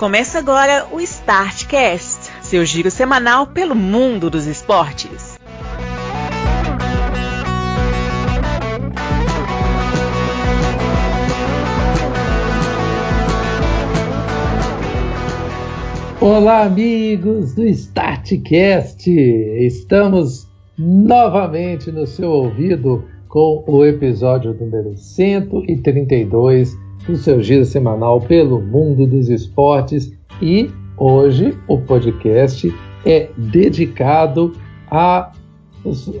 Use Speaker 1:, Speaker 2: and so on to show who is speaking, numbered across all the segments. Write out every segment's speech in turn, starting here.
Speaker 1: Começa agora o Startcast, seu giro semanal pelo mundo dos esportes.
Speaker 2: Olá, amigos do Startcast! Estamos novamente no seu ouvido com o episódio número 132 do seu giro semanal pelo mundo dos esportes e hoje o podcast é dedicado a,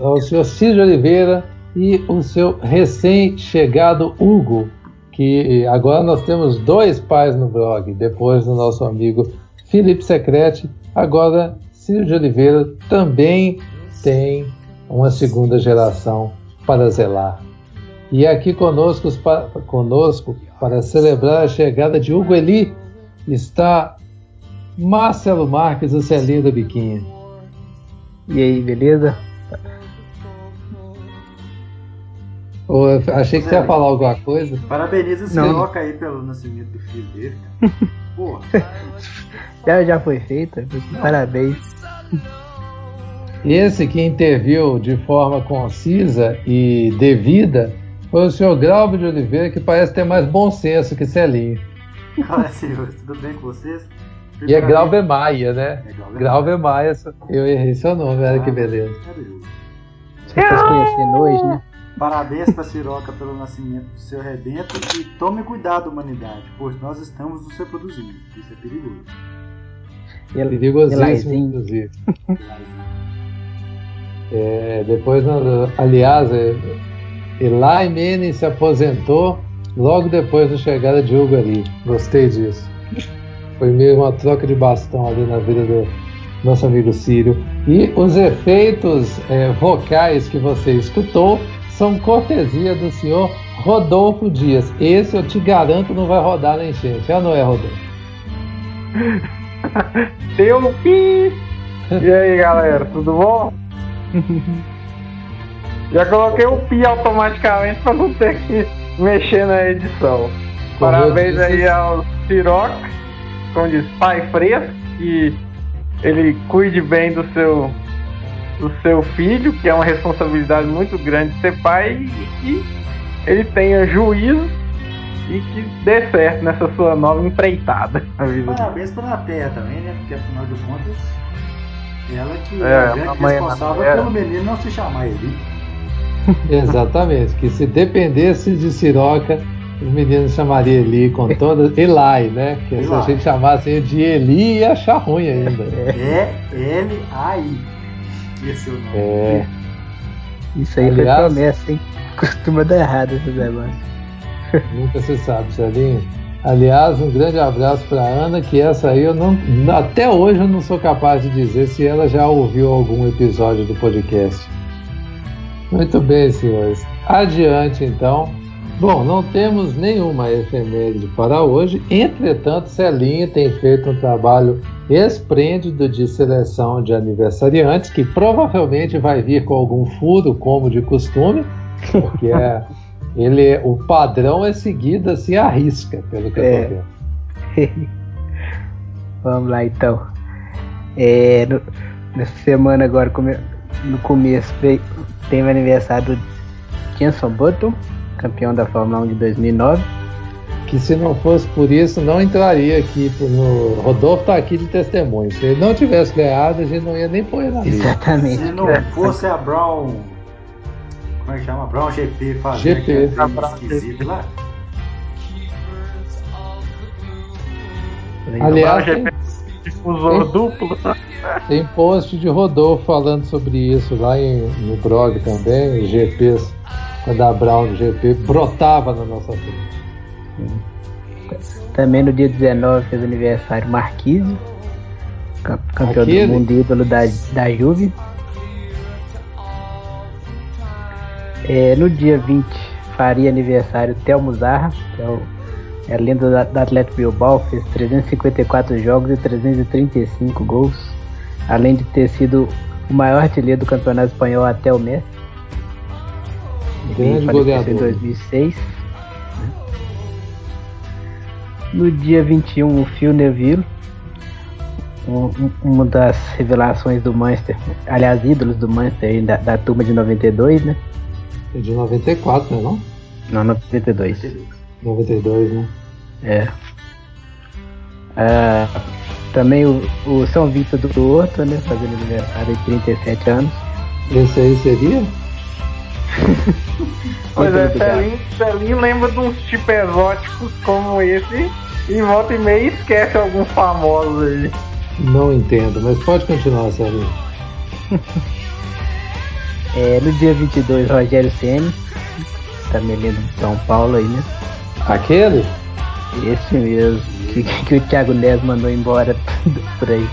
Speaker 2: ao senhor Cid Oliveira e o seu recém-chegado Hugo, que agora nós temos dois pais no blog, depois do nosso amigo Felipe Secrete, agora Cid Oliveira também tem uma segunda geração para zelar. E aqui conosco, conosco para celebrar a chegada de Hugo Eli está Marcelo Marques, o Celinho do Biquinho.
Speaker 3: E aí, beleza?
Speaker 2: Oh, achei que você ia falar alguma coisa.
Speaker 4: Parabeniza o Siroca aí pelo nascimento do filho dele. Porra.
Speaker 3: já, já foi feito. Parabéns.
Speaker 2: Esse que interviu de forma concisa e devida foi o senhor Grauber de Oliveira, que parece ter mais bom senso que Celinho.
Speaker 4: Olá, senhores, tudo bem com vocês?
Speaker 2: E é Grauber Maia, né? É Grauber Maia, eu errei seu nome, olha ah, que beleza.
Speaker 3: Você tá conhecendo hoje, né?
Speaker 4: Parabéns para Siroca pelo nascimento do seu rebento e tome cuidado, humanidade, pois nós estamos nos reproduzindo. Isso é perigoso.
Speaker 2: É perigosíssimo, inclusive. É, depois, aliás, Eli Manning se aposentou logo depois da chegada de Hugo ali. Gostei disso. Foi mesmo uma troca de bastão ali na vida do nosso amigo Círio. E os efeitos é, vocais que você escutou são cortesia do senhor Rodolfo Dias. Esse eu te garanto não vai rodar na enchente. Ah, não é, Rodolfo?
Speaker 5: Deu pi! E aí, galera, tudo bom? Já coloquei o pi automaticamente para não ter que mexer na edição. Parabéns aí ao Siroc, como diz, pai fresco, que ele cuide bem do seu do seu filho, que é uma responsabilidade muito grande ser pai, e que ele tenha juízo e que dê certo nessa sua nova empreitada.
Speaker 4: Parabéns pela terra também, né? Porque afinal de contas, ela que é, é a grande responsável pelo menino não se chamar Eli.
Speaker 2: Exatamente, que se dependesse de Siroca, os meninos chamariam Eli com toda. Eli, né? Que Eli. se a gente chamasse de Eli ia achar ruim ainda.
Speaker 4: É L-A-I. Esse é o nome.
Speaker 2: É.
Speaker 3: Isso aí Aliás, foi promessa, hein? Costuma dar errado esse negócio.
Speaker 2: Nunca se sabe, Celinho. Aliás, um grande abraço para Ana, que essa aí eu não. Até hoje eu não sou capaz de dizer se ela já ouviu algum episódio do podcast. Muito bem, senhores. Adiante, então. Bom, não temos nenhuma efeméride para hoje, entretanto, Celinha tem feito um trabalho esplêndido de seleção de aniversariantes, que provavelmente vai vir com algum furo, como de costume, porque é, ele, o padrão é seguido assim à risca, pelo que é. eu tô vendo.
Speaker 3: Vamos lá então. É, no, nessa semana agora, no começo, tem o aniversário do Jenson Button, campeão da Fórmula 1 de 2009.
Speaker 2: Que se não fosse por isso, não entraria aqui no. Rodolfo está aqui de testemunho. Se ele não tivesse ganhado, a gente não ia nem pôr ele na
Speaker 3: lista. Exatamente.
Speaker 4: Se não fosse a Brown. Como é que chama? Brown GP fazer
Speaker 2: GP.
Speaker 4: esquisito lá.
Speaker 2: Aliás, tem,
Speaker 5: difusor tem, duplo.
Speaker 2: Tem post de Rodolfo falando sobre isso lá em, no blog também, GPs, quando a Brown GP brotava na nossa frente.
Speaker 3: Também no dia 19 fez aniversário Marquise, campeão Aquele? do mundo ídolo da, da Juve. É, no dia 20 faria aniversário Telmo Zarra, que é o é lenda da, da Atlético Bilbao, fez 354 jogos e 335 gols, além de ter sido o maior artilheiro do campeonato espanhol até o Messi.
Speaker 2: Grande goleador.
Speaker 3: Em 2006. No dia 21, o Phil Neville, um, uma das revelações do Manchester, aliás, ídolos do Manchester da, da turma de 92, né?
Speaker 2: De 94, né, não?
Speaker 3: Não, 92.
Speaker 2: 92, né?
Speaker 3: É. Ah, também o, o São Vitor do Horto, né? Fazendo aniversário de 37 anos.
Speaker 2: Esse aí seria?
Speaker 5: pois é, Celim, Celim lembra de uns tipos exóticos como esse e volta e meia esquece alguns famosos aí.
Speaker 2: Não entendo, mas pode continuar, Celim.
Speaker 3: é, no dia 22, Rogério Senna, também lendo de São Paulo aí, né?
Speaker 2: Aquele?
Speaker 3: Esse mesmo, que, que o Thiago Neves mandou embora por aí.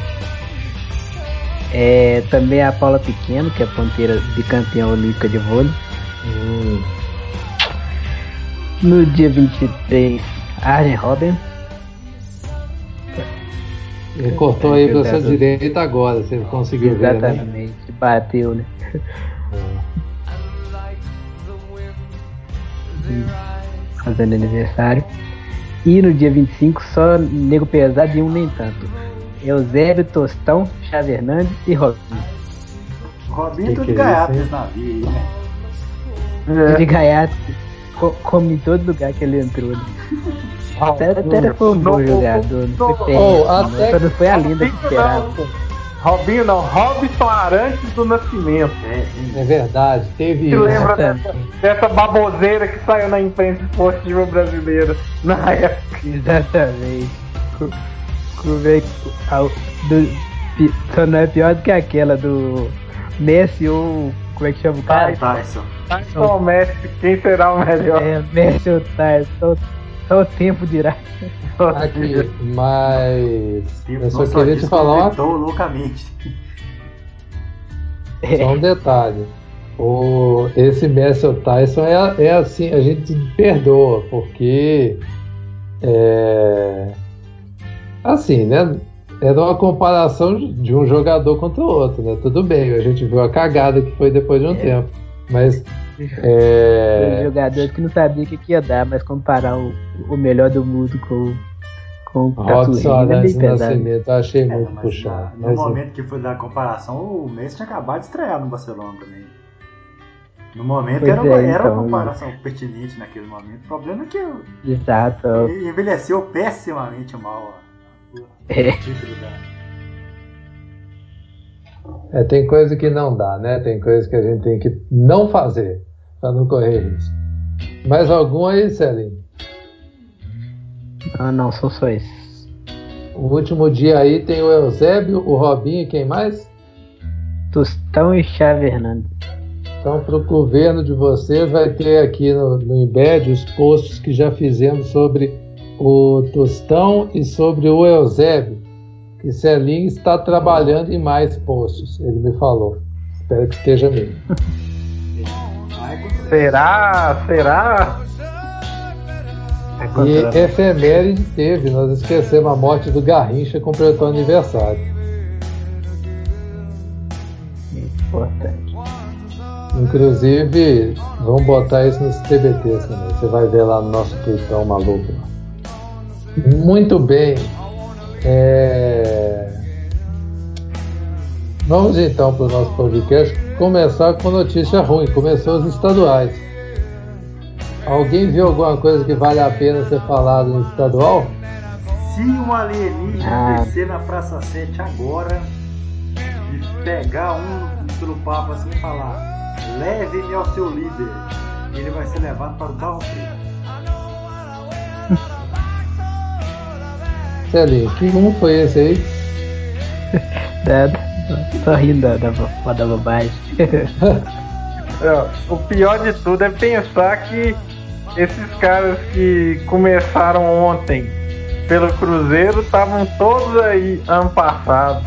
Speaker 3: É, também a Paula Pequeno, que é ponteira bicampeã olímpica de vôlei. Hum. No dia 23, Arjen Robben.
Speaker 2: Ele cortou aí pra sua direita agora, você conseguiu
Speaker 3: Exatamente,
Speaker 2: ver,
Speaker 3: né? Exatamente, bateu, né? É. Fazendo aniversário. E no dia 25, só nego pesado e um nem tanto. Eusébio, Tostão, Chave Hernandes e Robinho.
Speaker 4: Robinho tudo é gaiato nesse navio aí, né?
Speaker 3: É. De gaiato, co come em todo lugar que ele entrou. Né? até, até foi um bom jogador, não foi oh, até não foi a linda que esperava.
Speaker 5: Robinho não, Robson Arantes do Nascimento.
Speaker 2: É, é verdade, teve
Speaker 5: isso. lembra dessa, dessa, baboseira que saiu na imprensa esportiva brasileira na época?
Speaker 3: Exatamente. Como é que. Do, só não é pior do que aquela do Messi ou. Como é que chama o cara?
Speaker 4: Tyson.
Speaker 5: Tyson ou Messi, quem será o melhor?
Speaker 3: É, Messi ou Tyson. Só o tempo dirá.
Speaker 2: Aqui, mas. Eu só queria te falar uma
Speaker 4: loucamente.
Speaker 2: Só um detalhe. O, esse Messi Tyson é, é assim, a gente perdoa, porque é, assim, né? Era uma comparação de um jogador contra o outro, né? Tudo bem, a gente viu a cagada que foi depois de um é. tempo. Mas é...
Speaker 3: jogador que não sabia o que, que ia dar, mas comparar o, o melhor do mundo com, com o
Speaker 2: Robson é bem Nascimento, achei é, muito puxado.
Speaker 4: no mas, momento que foi da comparação, o Messi tinha acabado de estrear no Barcelona também. No momento era, uma, é, era então, uma comparação pertinente naquele momento. O problema é que
Speaker 3: Exato.
Speaker 4: ele envelheceu pessimamente mal.
Speaker 3: É.
Speaker 2: É, tem coisa que não dá, né? Tem coisa que a gente tem que não fazer para não correr risco. Mais algum aí, Celinho?
Speaker 3: Ah, não, são só esses.
Speaker 2: O último dia aí tem o Eusébio, o Robinho e quem mais?
Speaker 3: Tostão e Chave Hernandes.
Speaker 2: Então, para o governo de vocês, vai ter aqui no, no Embed os posts que já fizemos sobre o Tostão e sobre o Eusébio que Celinho está trabalhando em mais posts, ele me falou. Espero que esteja mesmo.
Speaker 5: será? Será?
Speaker 2: E efeméride teve, nós esquecemos a morte do Garrincha completou aniversário.
Speaker 3: Importante.
Speaker 2: Inclusive, vamos botar isso nos TBTs também. Você vai ver lá no nosso tweetão maluco. Muito bem. É... Vamos então para o nosso podcast começar com notícia ruim. Começou os estaduais. Alguém viu alguma coisa que vale a pena ser falado no estadual?
Speaker 4: Se um alienígena ah. descer na Praça 7 agora e pegar um pelo papo assim e falar leve-me ao seu líder, ele vai ser levado para o carro.
Speaker 2: Celinho, que um foi esse aí?
Speaker 3: Nada, tô rindo da, da, da bobagem.
Speaker 5: É, o pior de tudo é pensar que esses caras que começaram ontem pelo Cruzeiro estavam todos aí ano passado.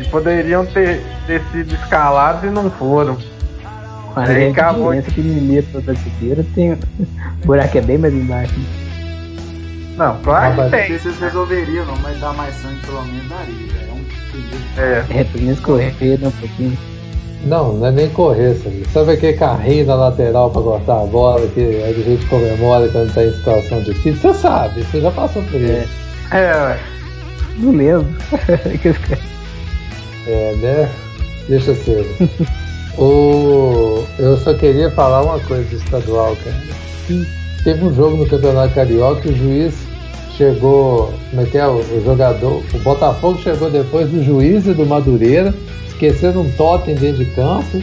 Speaker 5: E poderiam ter, ter sido escalados e não foram.
Speaker 3: Mas aí acabou. que Mineiro brasileiro tem. O buraco é bem mais embaixo.
Speaker 5: Não, claro que tem.
Speaker 4: Não sei se vocês resolveriam, não, mas dar mais sangue pelo menos daria. É um
Speaker 3: É, é pelo menos correr um pouquinho.
Speaker 2: Não, não é nem correr, sabe? Sabe aquele carrinho na lateral pra cortar a bola que a gente comemora quando tá em situação difícil? Você sabe, você já passou por isso.
Speaker 3: É, é não lembro.
Speaker 2: é, né? Deixa ser. o... Eu só queria falar uma coisa do estadual, cara. Teve um jogo no Campeonato Carioca e o juiz chegou. Como é que é? O, jogador. O Botafogo chegou depois do juiz e do Madureira, esquecendo um totem dentro de campo.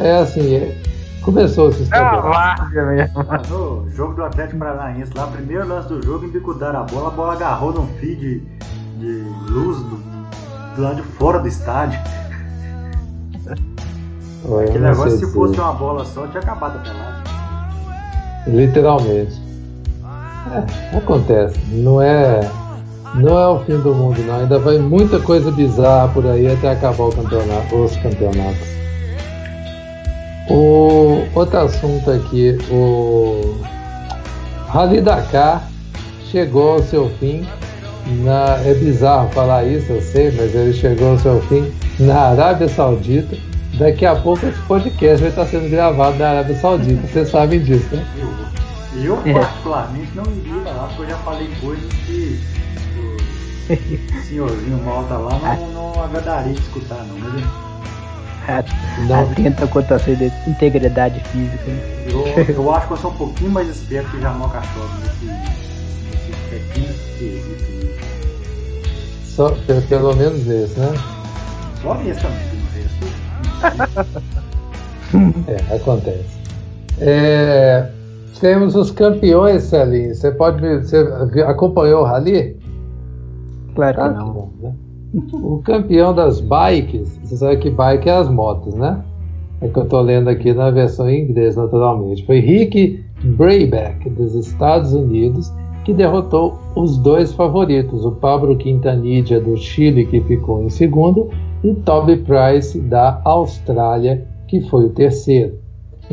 Speaker 2: É assim, é, começou o sistema.
Speaker 5: É várzea mesmo.
Speaker 4: No jogo do Atlético Paranaense, lá, primeiro lance do jogo, embicudaram a bola, a bola agarrou num fio de, de luz do, do lado de fora do estádio. Aquele negócio, se fosse uma bola só, tinha acabado a pelada.
Speaker 2: Literalmente. É, acontece. Não é, não é o fim do mundo, não. Ainda vai muita coisa bizarra por aí até acabar o campeonato, os campeonatos. O outro assunto aqui, o Rally Dakar chegou ao seu fim. Na, é bizarro falar isso, eu sei, mas ele chegou ao seu fim na Arábia Saudita. Daqui a pouco esse podcast vai estar sendo gravado na Arábia Saudita, vocês sabem disso, né?
Speaker 4: Eu, particularmente, não iria lá, porque eu já falei coisas que o senhorzinho malta lá não, não agradaria de escutar, não. Mas
Speaker 3: não. Atenta quanto a sua integridade física.
Speaker 4: Né? Eu, eu acho que eu sou um pouquinho mais esperto que Jamal Cachorro nesse, nesse pequeno quesito.
Speaker 2: Só, pelo menos esse, né?
Speaker 4: Só esse também,
Speaker 2: é, acontece. É, temos os campeões, Celinho. Você pode você acompanhou o Rally?
Speaker 3: Claro que não.
Speaker 2: Né? O campeão das bikes, você sabe que bike é as motos, né? É que eu estou lendo aqui na versão em inglês, naturalmente. Foi Rick Brayback, dos Estados Unidos, que derrotou os dois favoritos, o Pablo Quintanilha do Chile, que ficou em segundo, e Toby Price da Austrália, que foi o terceiro.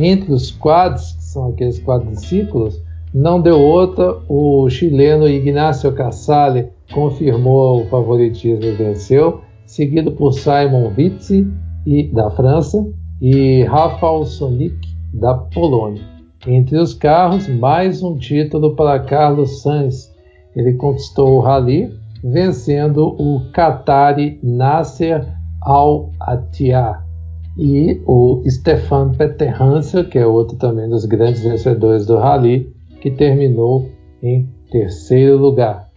Speaker 2: Entre os quads, que são aqueles quadriciclos, não deu outra, o chileno Ignacio Casale confirmou o favoritismo e venceu, seguido por Simon Witze e, da França e Rafael Sonic da Polônia. Entre os carros, mais um título para Carlos Sainz. Ele conquistou o Rally, vencendo o Qatari Nasser Al-Attiyah e o Stefan Peter Hansel, que é outro também dos grandes vencedores do Rally, que terminou em terceiro lugar.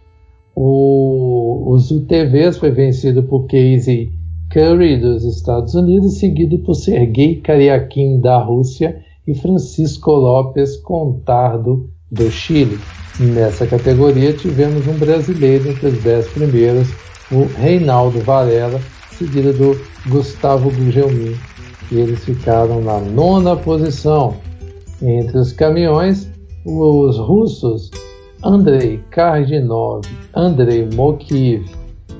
Speaker 2: O, os UTVs foi vencido por Casey Curry dos Estados Unidos, seguido por Sergei Karyakin da Rússia e Francisco Lopes Contardo do Chile. Nessa categoria tivemos um brasileiro entre os dez primeiros, o Reinaldo Varela, seguido do Gustavo Gugelmin, e eles ficaram na nona posição. Entre os caminhões, os russos Andrei Kardinov, Andrei Mokiv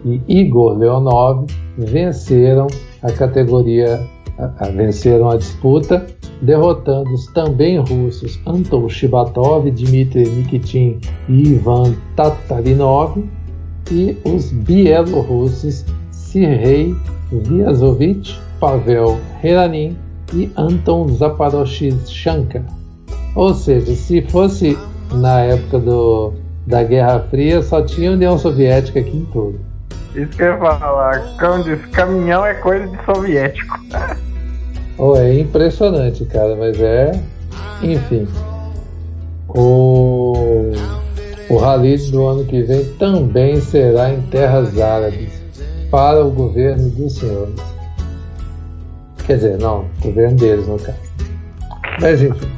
Speaker 2: e Igor Leonov venceram a categoria, a, a, venceram a disputa, derrotando os também russos Anton Shibatov, Dmitry Nikitin e Ivan Tatarinov e os bielorrussos Sergei Vyazovich, Pavel Heranin e Anton Zaporozhyanka. Ou seja, se fosse na época do, da Guerra Fria, só tinha União Soviética aqui em tudo.
Speaker 5: Isso que eu ia falar, como diz, caminhão é coisa de soviético.
Speaker 2: Oh, é impressionante, cara, mas é. Enfim. O, o rally do ano que vem também será em terras árabes para o governo dos senhores. Quer dizer, não, o governo deles, no caso. Mas enfim.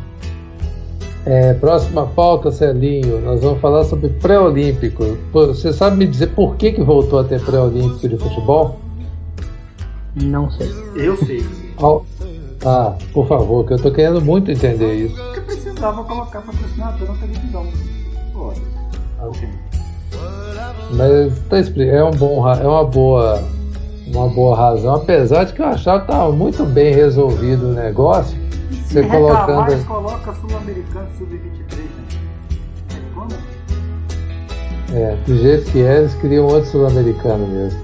Speaker 2: É, próxima pauta, Celinho, nós vamos falar sobre pré-olímpico. Você sabe me dizer por que, que voltou a ter pré-olímpico de futebol?
Speaker 3: Não sei.
Speaker 4: Eu sei.
Speaker 2: Ah, por favor, que eu tô querendo muito entender isso.
Speaker 4: Porque precisava colocar patrocinador na televisão. Pode.
Speaker 2: Okay. Mas tá, é um bom, é uma boa, uma boa razão, apesar de que eu achava que estava muito bem resolvido o negócio
Speaker 4: você colocando. Mais, coloca Sul-Americano Sub-23, né?
Speaker 2: É, do jeito que é, eles queriam outro sul-americano mesmo.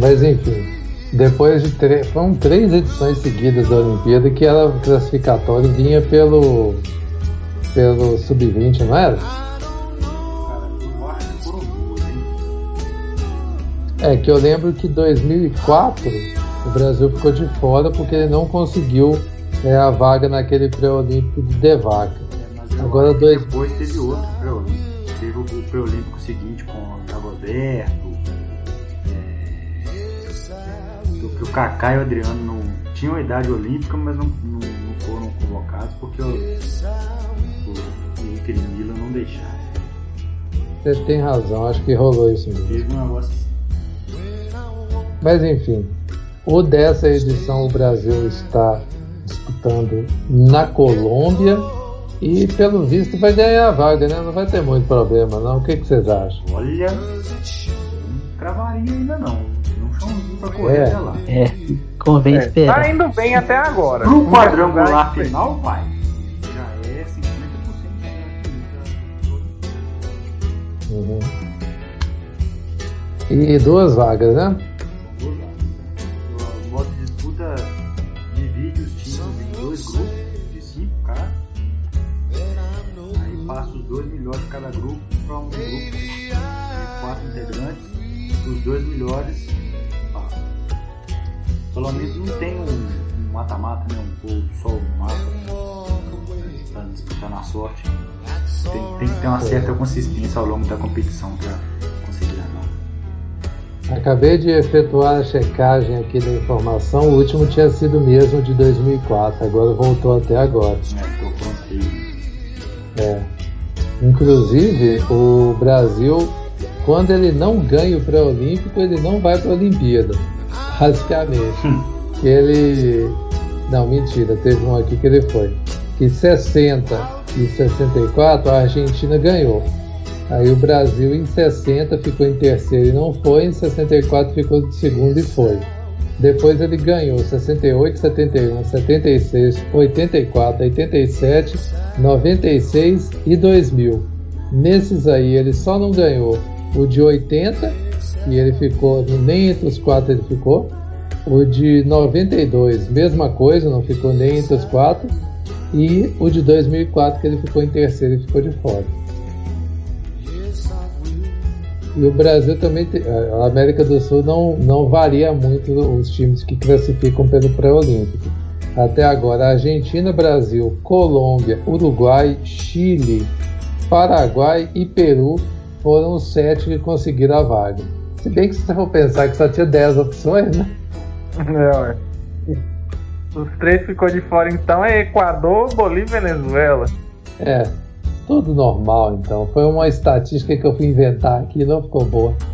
Speaker 2: Mas enfim. depois de três, foram três edições seguidas da Olimpíada que era classificatório vinha pelo pelo sub-20, não era? É que eu lembro que 2004 o Brasil ficou de fora porque ele não conseguiu é, a vaga naquele pré-olímpico de Devaca.
Speaker 4: É, Agora dois... depois teve outro pré-olímpico. Teve o pré-olímpico seguinte com o Dagoberto, que o Kaká e o Adriano não tinham idade olímpica, mas não, não, não foram convocados porque o, o, o Inter e Milan não deixaram.
Speaker 2: Você tem razão, acho que rolou isso mesmo.
Speaker 4: Teve um negócio.
Speaker 2: Mas enfim, o dessa edição o Brasil está disputando na Colômbia e pelo visto vai ganhar a vaga, né? Não vai ter muito problema não. O que, que vocês acham?
Speaker 4: Olha, não cravaria ainda não pra correr
Speaker 3: é,
Speaker 4: até lá.
Speaker 3: É, convém é, esperar.
Speaker 5: Tá indo bem até agora.
Speaker 4: Pro quadrangular final, vai. Já é 50%
Speaker 2: uhum. E duas vagas, né?
Speaker 4: Aí passa os dois melhores de cada grupo para um grupo de quatro integrantes. Os dois melhores pelo menos não tem um mata-mata, né? Um gol só um mapa para disputar na sorte. Tem, tem, que ter uma certa consistência ao longo da competição para conseguir a
Speaker 2: Acabei de efetuar a checagem aqui da informação. O último tinha sido mesmo de 2004, agora voltou até agora.
Speaker 4: É,
Speaker 2: é. Inclusive, o Brasil, quando ele não ganha o pré-olímpico, ele não vai para a Olimpíada basicamente. Hum. ele. Não, mentira, teve um aqui que ele foi. Que 60 e 64 a Argentina ganhou. Aí o Brasil em 60 ficou em terceiro e não foi, em 64 ficou em segundo e foi. Depois ele ganhou 68, 71, 76, 84, 87, 96 e 2000. Nesses aí ele só não ganhou o de 80 e ele ficou, nem entre os quatro ele ficou. O de 92, mesma coisa, não ficou nem entre os quatro. E o de 2004, que ele ficou em terceiro e ficou de fora. E o Brasil também, a América do Sul não, não varia muito os times que classificam pelo pré-olímpico. Até agora, Argentina, Brasil, Colômbia, Uruguai, Chile, Paraguai e Peru foram os sete que conseguiram a vaga. Se bem que se você for pensar que só tinha 10 opções, né?
Speaker 5: É, Os três ficou de fora então é Equador, Bolívia e Venezuela.
Speaker 2: É, tudo normal então. Foi uma estatística que eu fui inventar aqui, não ficou boa.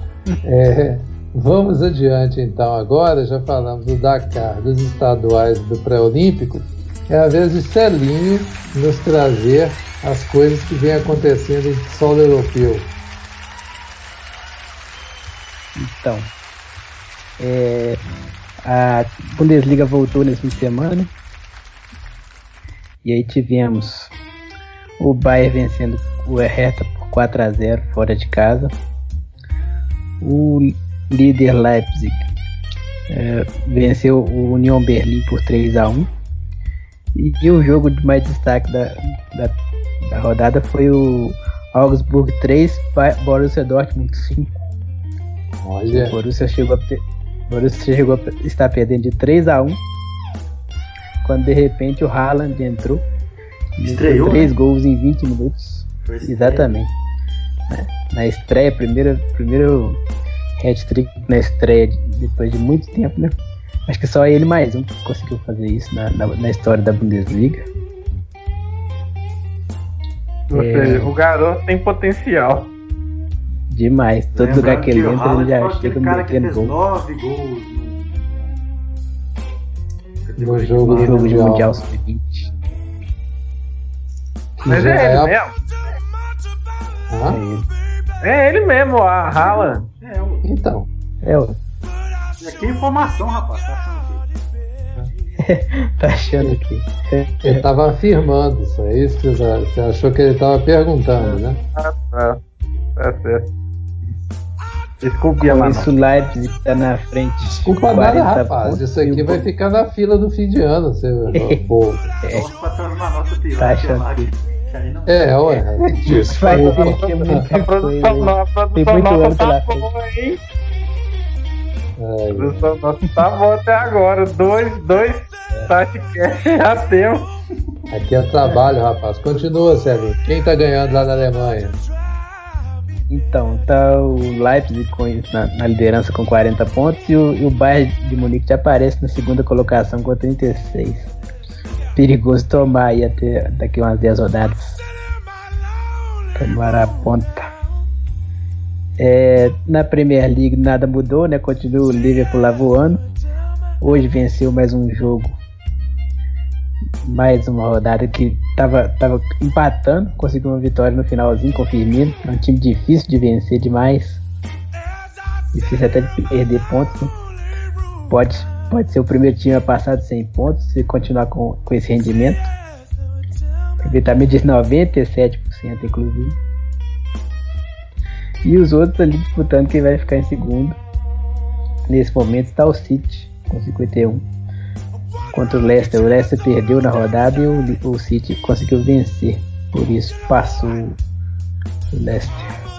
Speaker 2: É, vamos adiante então agora, já falamos do Dakar, dos estaduais do pré-olímpico. É a vez de Celinho nos trazer as coisas que vem acontecendo em solo europeu.
Speaker 3: Então, é, a Bundesliga voltou nesse fim de semana. E aí tivemos o Bayern vencendo o Hertha por 4 a 0 fora de casa. O líder Leipzig é, venceu o Union Berlim por 3 a 1 e, e o jogo de mais destaque da, da, da rodada foi o Augsburg 3, Borussia Dortmund 5.
Speaker 2: Olha.
Speaker 3: O Borussia chegou a, Borussia chegou a estar perdendo de 3 a 1 quando de repente o Haaland entrou.
Speaker 4: Estreou,
Speaker 3: três
Speaker 4: né?
Speaker 3: gols em 20 minutos. Exatamente. Na, na estreia, primeiro, primeiro hat-trick na estreia depois de muito tempo, né? Acho que só ele mais um conseguiu fazer isso na, na, na história da Bundesliga.
Speaker 5: Ou é... seja, o garoto tem potencial.
Speaker 3: Demais. Todo Lembrando lugar que ele entra, ele já chega
Speaker 4: que fez gols. nove gols
Speaker 2: no, no jogo,
Speaker 3: no jogo de Mundial Sub-20.
Speaker 5: Mas é ele é mesmo. É, é ele mesmo, a Haaland.
Speaker 2: É, então.
Speaker 3: É o.
Speaker 4: Aqui é informação, rapaz.
Speaker 3: Tá achando que.
Speaker 2: tá achando que. Ele tava afirmando isso, é isso que você achou que ele tava perguntando, né?
Speaker 5: Ah, tá. Tá certo.
Speaker 3: Desculpe, Com isso, Leipzig tá na frente.
Speaker 2: Desculpa nada, rapaz. Isso aqui vai ficar na fila do fim de ano, seu povo.
Speaker 4: É. Tá achando
Speaker 2: É, ué.
Speaker 3: Desculpa. Vai ter muita coisa. Tem muito ano pela frente.
Speaker 5: A produção nossa tá bom até agora. Dois, dois Tatcast já temos.
Speaker 2: Aqui é trabalho, rapaz. Continua, Sérgio. Quem tá ganhando lá na Alemanha?
Speaker 3: Então, tá o Leipzig com, na, na, liderança com 40 pontos e o, e o Bayern de Munique já aparece na segunda colocação com 36. Perigoso tomar aí até daqui umas 10 rodadas. Tomar a ponta. É, na Premier League nada mudou, né? Continua o Liverpool lá voando. Hoje venceu mais um jogo mais uma rodada que tava, tava empatando, conseguiu uma vitória no finalzinho com o Firmino. É um time difícil de vencer demais. Difícil até de perder pontos. Né? Pode, pode ser o primeiro time a passar de 100 pontos se continuar com, com esse rendimento. Aproveitamento de 97%, inclusive. E os outros ali disputando quem vai ficar em segundo. Nesse momento está o City com 51 contra o Leicester. O Leicester perdeu na rodada e o, o City conseguiu vencer. Por isso passou o Leicester.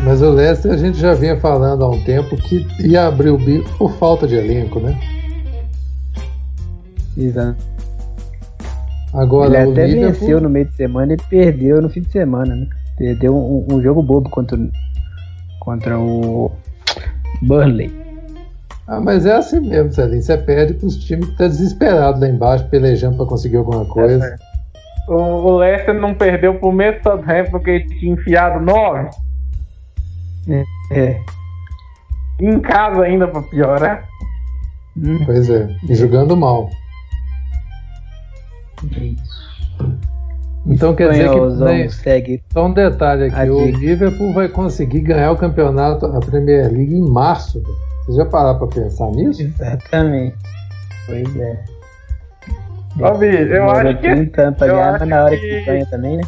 Speaker 2: Mas o Leicester a gente já vinha falando há um tempo que ia abrir o bico por falta de elenco, né?
Speaker 3: Exato.
Speaker 2: Agora,
Speaker 3: Ele até Liverpool... venceu no meio de semana e perdeu no fim de semana, né? Perdeu um, um jogo bobo contra, contra o Burnley.
Speaker 2: Ah, mas é assim mesmo, Celinho. Você perde para os times que estão tá desesperados lá embaixo, pelejando para conseguir alguma coisa. É,
Speaker 5: o, o Leicester não perdeu pro mesmo Southampton porque ele tinha enfiado nove.
Speaker 3: É. é.
Speaker 5: Em casa ainda para piorar.
Speaker 2: Hum. Pois é, e jogando mal. Então quer dizer que né, segue. Só um detalhe aqui, o Liverpool vai conseguir ganhar o campeonato, a Premier League em março. Você já pararam pra pensar nisso?
Speaker 3: Exatamente. Pois é.
Speaker 5: Ó, eu acho que.
Speaker 3: Pra ganhar, na hora que... que ganha também, né?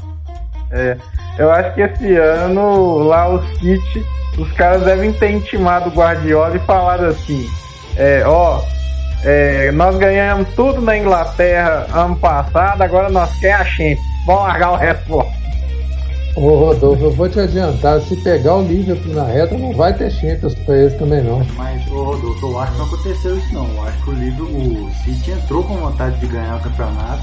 Speaker 5: É. Eu acho que esse ano, lá o City, os caras devem ter intimado o Guardiola e falado assim: é, ó, é, nós ganhamos tudo na Inglaterra ano passado, agora nós queremos a Champions. Vamos largar o resto fora.
Speaker 2: Ô Rodolfo, eu vou te adiantar, se pegar o Liverpool na reta, não vai ter Champions pra eles também não.
Speaker 4: Mas, ô Rodolfo, eu acho que não aconteceu isso não. Eu acho que o Liverpool, o City entrou com vontade de ganhar o campeonato,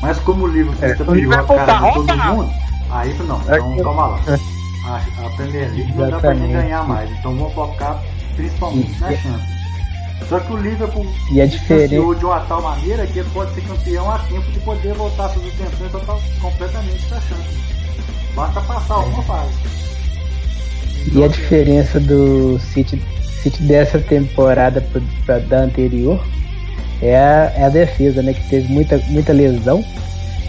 Speaker 4: mas como o Liverpool é,
Speaker 5: pegou a cara tá de todo mundo,
Speaker 4: aí não, é então calma lá. A, a Premier League não dá pra nem ganhar mais, então vamos focar principalmente na Champions. Só que o Liverpool
Speaker 3: e é diferente.
Speaker 4: de uma tal maneira que ele pode ser campeão a tempo de poder voltar suas intenções completamente para a Champions. Basta passar alguma fase.
Speaker 3: E a diferença do City, City dessa temporada para da anterior é a, é a defesa, né? Que teve muita, muita lesão.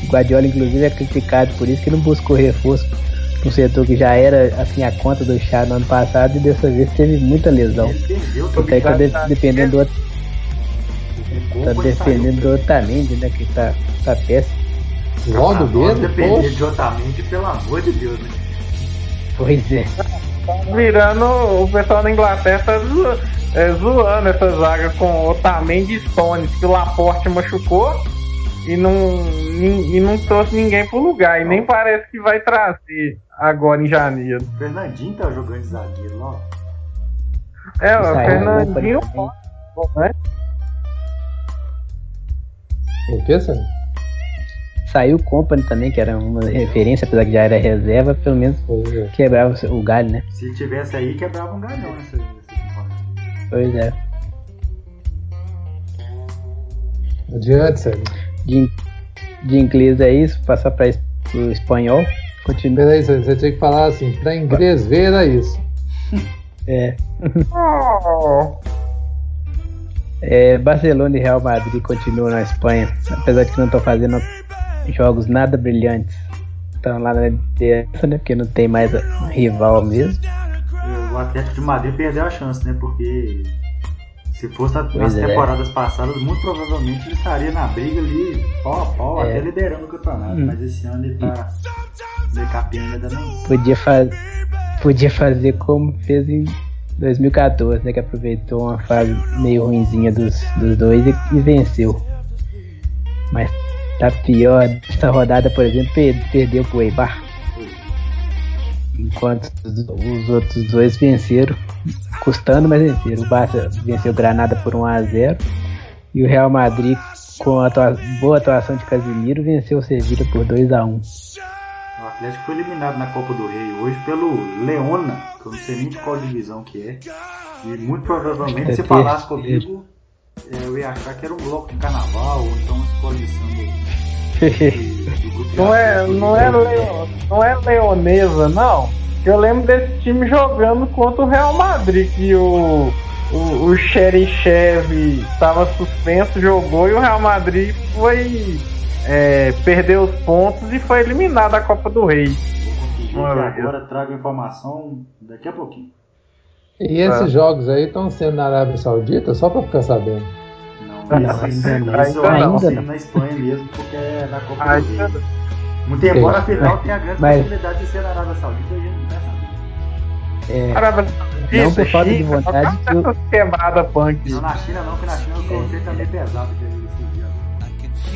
Speaker 3: O Guardiola, inclusive, é criticado por isso que não buscou reforço no setor que já era assim a conta do chá no ano passado e dessa vez teve muita lesão. Então aí tá de, dependendo do outro. Tá defendendo do Otamendi, né? Que tá, tá péssimo.
Speaker 2: Logo
Speaker 4: dele? Depender de Otamendi, pelo amor de Deus, né?
Speaker 3: Pois é.
Speaker 5: Tá virando o pessoal da Inglaterra tá zo, é, zoando essa zaga com Otamendi e Stones, que o Laporte machucou e não, e não trouxe ninguém pro lugar. E nem parece que vai trazer agora em janeiro.
Speaker 4: O Fernandinho tá jogando de zagueiro, ó.
Speaker 5: É, o Fernandinho. Né?
Speaker 2: O que, Sérgio?
Speaker 3: Saiu o Company também, que era uma referência, apesar que já era reserva, pelo menos é. quebrava o galho, né?
Speaker 4: Se tivesse aí, quebrava um galhão nessa,
Speaker 3: Pois é.
Speaker 2: Adiante, Sérgio.
Speaker 3: De, de inglês é isso, passar para o espanhol.
Speaker 2: Continua. Peraí, você tinha que falar assim, para inglês ver era isso.
Speaker 3: É. é. Barcelona e Real Madrid continuam na Espanha, apesar de que não estão fazendo jogos nada brilhantes estão lá na liderança, né? Porque não tem mais rival mesmo.
Speaker 4: O Atlético de Madrid perdeu a chance, né? Porque se fosse nas é. temporadas passadas, muito provavelmente ele estaria na briga ali, pau a pau, é. até liderando o campeonato. Hum. Mas esse ano ele tá meio capinha ainda não.
Speaker 3: Podia, fa podia fazer como fez em 2014, né? Que aproveitou uma fase meio ruinzinha dos, dos dois e, e venceu. Mas tá pior. Essa rodada, por exemplo, perdeu pro Eibar. Enquanto os outros dois venceram, custando, mas venceram. O Barça venceu o Granada por 1 a 0 e o Real Madrid, com a atua boa atuação de Casemiro, venceu o Sevilla por 2 a 1
Speaker 4: O Atlético foi eliminado na Copa do Rei hoje pelo Leona, que eu não sei nem de qual divisão que é. E muito provavelmente, se falasse comigo, é, eu ia achar que era um bloco de carnaval, ou então uma escola de
Speaker 5: samba. não, é, não, é Leo, não é leonesa, não. Eu lembro desse time jogando contra o Real Madrid, que o, o, o Xerichev estava suspenso, jogou e o Real Madrid foi. É, perdeu os pontos e foi eliminado da Copa do Rei.
Speaker 4: agora trago informação daqui a pouquinho.
Speaker 2: E esses é. jogos aí estão sendo na Arábia Saudita, só para ficar sabendo.
Speaker 4: Não, ainda não. Isso ainda não. na Espanha mesmo, porque é na Copa do Rei. Muito embora a final tenha a grande Mas... possibilidade de ser na Arábia Saudita, a gente não vai saber.
Speaker 3: É, Arábia Saudita, não por falta de vontade.
Speaker 5: Que eu... quebrada punk.
Speaker 4: Não na China não, porque na China o conceito é meio pesado.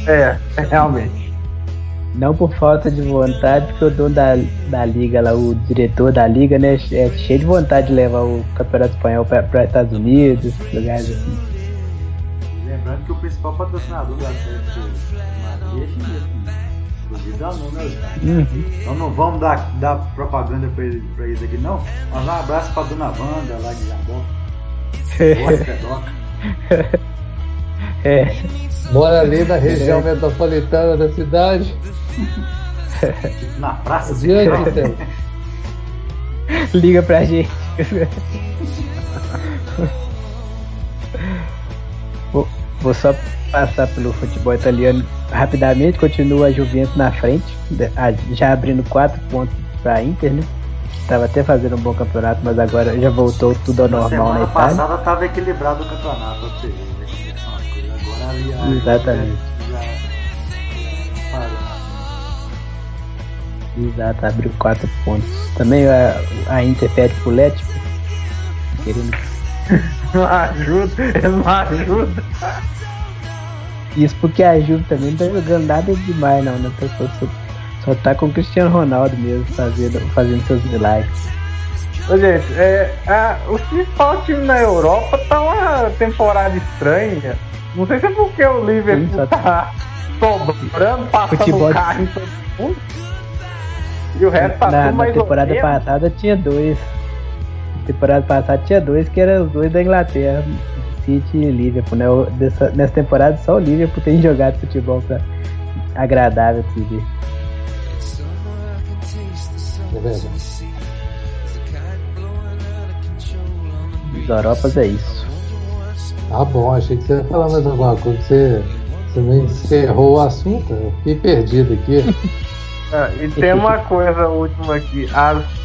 Speaker 5: É, realmente.
Speaker 3: Não por falta de vontade, porque o dono da, da liga lá, o diretor da liga, né, é cheio de vontade de levar o campeonato espanhol para os Estados Unidos, lugares assim.
Speaker 4: Lembrando que o principal patrocinador do Atlético Madrid é chinês, inclusive da números. Uhum. Então não vamos dar, dar propaganda para eles, eles aqui, não. Mas um abraço para dona Wanda lá de Jabó.
Speaker 2: É. Mora ali na região é. metropolitana da cidade.
Speaker 4: Na praça
Speaker 2: Diante,
Speaker 3: Liga pra gente. Vou, só passar pelo futebol italiano rapidamente. Continua a Juventus na frente, já abrindo 4 pontos pra Inter, né? Tava até fazendo um bom campeonato, mas agora já voltou tudo ao normal na Itália.
Speaker 4: Semana passada tava equilibrado o campeonato, ou seja,
Speaker 3: Exatamente. Exato, abriu 4 pontos. Também a, a Inter pede pro Lético. Querendo.
Speaker 5: não ajuda, ele não ajuda.
Speaker 3: Isso porque a Juve também não tá jogando nada demais não, né? Só, só, só tá com o Cristiano Ronaldo mesmo fazendo, fazendo seus milagres.
Speaker 5: Ô, gente, é, a, o principal time na Europa tá uma temporada estranha. Não sei se é porque o Liverpool Sim, tá sobrando, passando Futebol... carro em todo mundo. E o resto tá
Speaker 3: na,
Speaker 5: tudo mais
Speaker 3: Na temporada passada tinha dois. Na temporada passada tinha dois que eram os dois da Inglaterra. City e Liverpool, né? Dessa, nessa temporada só o Liverpool tem jogado futebol pra agradável de ver. Os Europas é isso.
Speaker 2: Ah, bom, achei que você ia falar mais alguma coisa. Você, você não encerrou o assunto, eu fiquei perdido aqui.
Speaker 5: ah, e tem uma coisa última aqui: as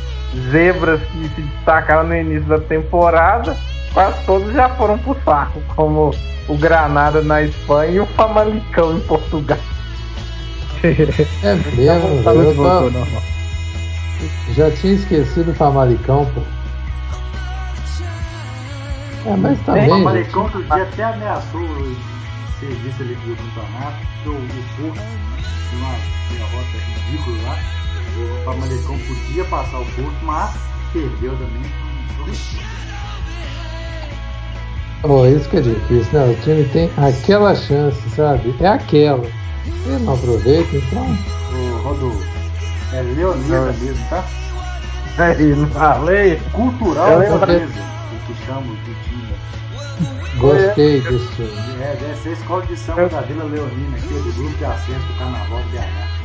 Speaker 5: zebras que se destacaram no início da temporada, quase todos já foram pro saco, como o Granada na Espanha e o Famalicão em Portugal.
Speaker 2: É mesmo, tá eu tô... já tinha esquecido o Famalicão, pô. É, mas também.
Speaker 4: O Malecão outro dia até ameaçou o serviço ali do campeonato, o, Porto uma derrota ridícula lá. O Famalicão podia passar o Porto, mas perdeu também.
Speaker 2: Bom, isso que é difícil, né? O time tem aquela chance, sabe? É aquela. Ele não aproveita, então.
Speaker 4: Ô, Rodolfo, é leonesa mesmo, tá?
Speaker 5: É, não falei.
Speaker 4: Cultural é leonesa, o que chamam de
Speaker 2: Gostei desse filme.
Speaker 4: É, deve ser a escola de samba da Vila Leonina, aqui do grupo de acesso do Carnaval de BH.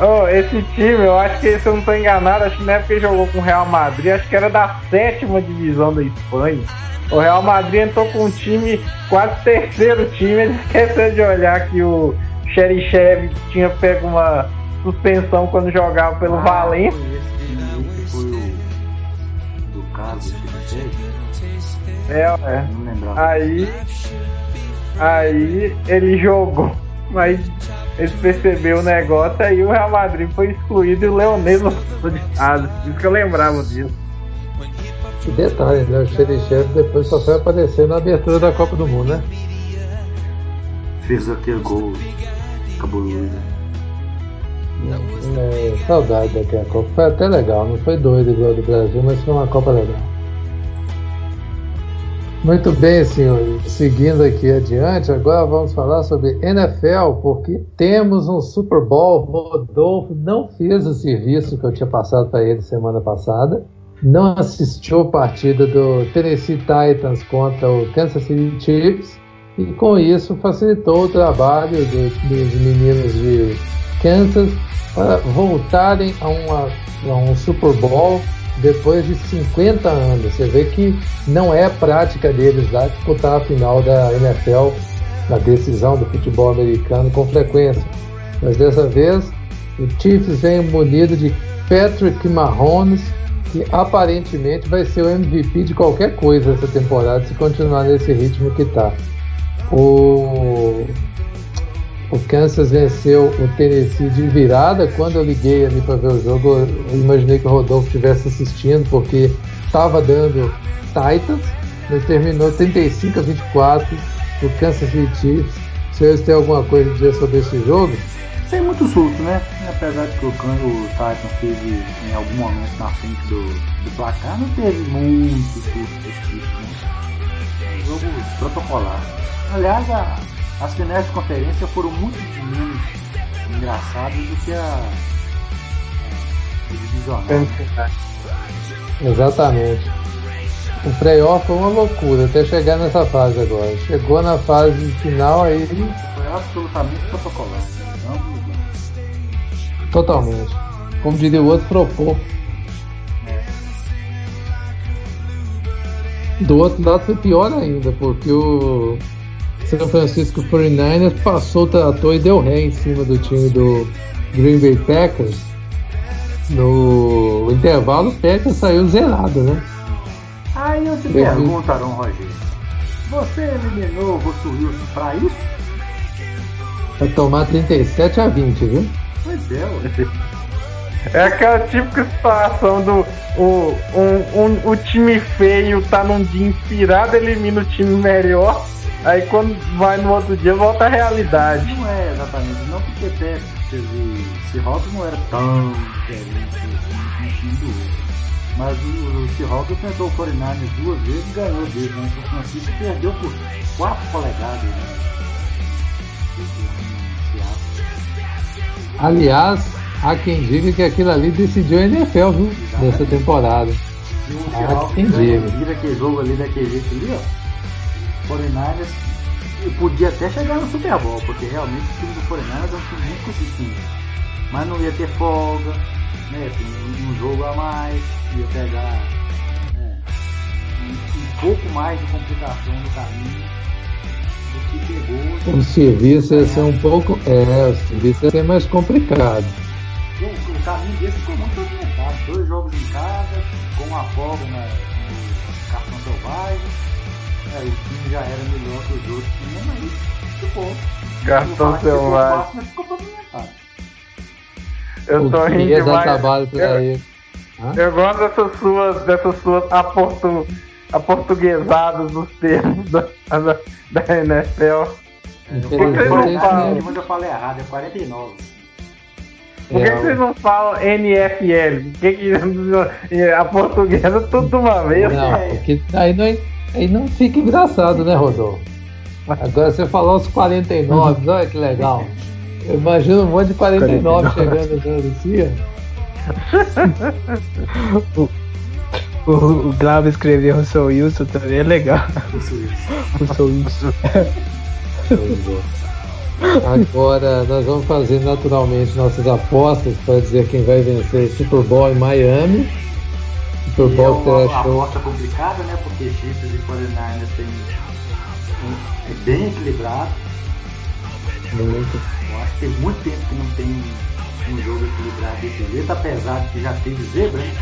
Speaker 5: Oh, esse time, eu acho que se eu não estou enganado, acho que na época que ele jogou com o Real Madrid, acho que era da sétima divisão da Espanha. O Real Madrid entrou com um time, quase terceiro time, ele esqueceu de olhar que o Xerichev tinha pego uma suspensão quando jogava pelo ah, Valência.
Speaker 4: Esse foi o do caso que ele teve.
Speaker 5: É, é. Aí. Aí ele jogou, mas eles perceberam o negócio, aí o Real Madrid foi excluído e o Leonês foi de. Por isso que eu lembrava disso.
Speaker 2: Que detalhe, né? O Xerichev depois só foi aparecer na abertura da Copa do Mundo, né?
Speaker 4: Fez aquele gol cabuloso. Né?
Speaker 2: É, saudade daquela Copa. Foi até legal, não foi doido igual do Brasil, mas foi uma Copa legal. Muito bem, senhores. Seguindo aqui adiante, agora vamos falar sobre NFL, porque temos um Super Bowl. Rodolfo não fez o serviço que eu tinha passado para ele semana passada. Não assistiu a partida do Tennessee Titans contra o Kansas City Chiefs. E com isso facilitou o trabalho do, dos meninos de Kansas para voltarem a, uma, a um Super Bowl depois de 50 anos. Você vê que não é prática deles lá disputar a final da NFL, da decisão do futebol americano com frequência. Mas dessa vez, o Chiefs vem munido de Patrick Mahomes, que aparentemente vai ser o MVP de qualquer coisa essa temporada se continuar nesse ritmo que está. O o Kansas venceu o Tennessee de virada. Quando eu liguei ali para ver o jogo, eu imaginei que o Rodolfo estivesse assistindo, porque estava dando Titans, mas terminou 35 a 24 o Kansas City Chiefs. Vocês têm alguma coisa a dizer sobre esse jogo?
Speaker 4: Sem muito susto, né? Apesar de que o, o Titans teve em algum momento na frente do, do placar, não teve muito susto desse tipo, né? Jogo protocolar. Aliás, a, as finais de conferência foram muito menos engraçadas do que a, a divisional.
Speaker 2: Exatamente. O playoff foi uma loucura até chegar nessa fase agora. Chegou na fase final aí.
Speaker 4: Foi absolutamente protocolar.
Speaker 2: Totalmente. Como diria o outro, propôs. Do outro lado foi pior ainda, porque o São Francisco 49ers passou o trator e deu ré em cima do time do Green Bay Packers. No intervalo, o Packers saiu zerado, né?
Speaker 4: Aí eu te pergunto, Aaron Rogério, você eliminou o Russell Wilson pra isso?
Speaker 2: Vai tomar 37 a 20, viu?
Speaker 4: Pois é,
Speaker 5: É aquela típica situação do o, um, um, o time feio tá num dia inspirado, elimina o time melhor Aí quando vai no outro dia volta à realidade.
Speaker 4: Não é exatamente, não porque Texas teve. Seahawks não era tão diferente assim, do outro. Mas o, o Seahawks enfrentou o 49 duas vezes e ganhou dele, né? São Francisco perdeu por 4 polegadas, né?
Speaker 2: Aliás, há quem diga que aquilo ali decidiu a NFL, viu? Exatamente. Nessa temporada.
Speaker 4: E o Seahawks quem diga. Vira aquele jogo ali daquele jeito ali, ó 49ers e podia até chegar no Super Bowl, porque realmente o time do 49ers é um time muito consistente. Mas não ia ter folga, né? Tem um, jogo a mais, ia pegar né, um, um, pouco mais de complicação no caminho.
Speaker 2: O serviço ia ser um pouco. É, o serviço ia ser mais complicado.
Speaker 4: O, o caminho desse ficou muito movimentado. Dois jogos em casa, com uma folga na, no cartão selvagem é, o time já era melhor que os outros times, mas ficou.
Speaker 5: Cartão selvagem. Ficou Eu tô rindo demais.
Speaker 2: trabalho pra eu, ele.
Speaker 5: eu gosto dessas suas, dessas suas aportu, aportuguesadas dos termos da, da, da NFL.
Speaker 4: É, Por que vocês não falam? Mas eu falei errado, é 49.
Speaker 5: Por que, é, que vocês não falam NFL? Por que, que a portuguesa tudo de uma vez?
Speaker 2: Não, porque aí não, é Aí não fica engraçado, né, Rodolfo? Agora você falou os 49, olha que legal. Eu imagino um monte de 49, 49. chegando na Lucia.
Speaker 3: o, o, o Glauber escreveu Russell Wilson também é legal. Russell Wilson.
Speaker 2: Agora nós vamos fazer naturalmente nossas apostas para dizer quem vai vencer o Super Bowl em Miami.
Speaker 4: Super Bowl é uma, uma aposta complicada, né? Porque Chiefs e 49ers tem, é bem equilibrado. Muito. Eu acho que tem muito tempo que não tem um, jogo equilibrado desse jeito, apesar de que já teve zebra, né?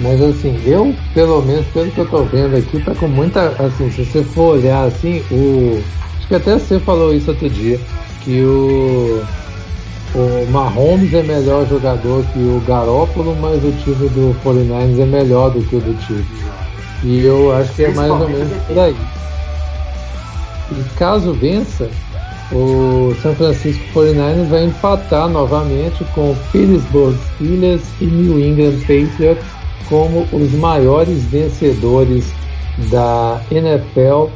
Speaker 2: Mas assim, eu, pelo menos, pelo que eu tô vendo aqui, tá com muita. Assim, se você for olhar assim, o. Acho que até você falou isso outro dia, que o. O Mahomes é melhor jogador que o Garópolo, mas o time do 49ers é melhor do que o do Chiefs. E eu acho que é mais ou menos por aí. E caso vença, o San Francisco 49ers vai empatar novamente com Pittsburgh Steelers e New England Patriots como os maiores vencedores da NFL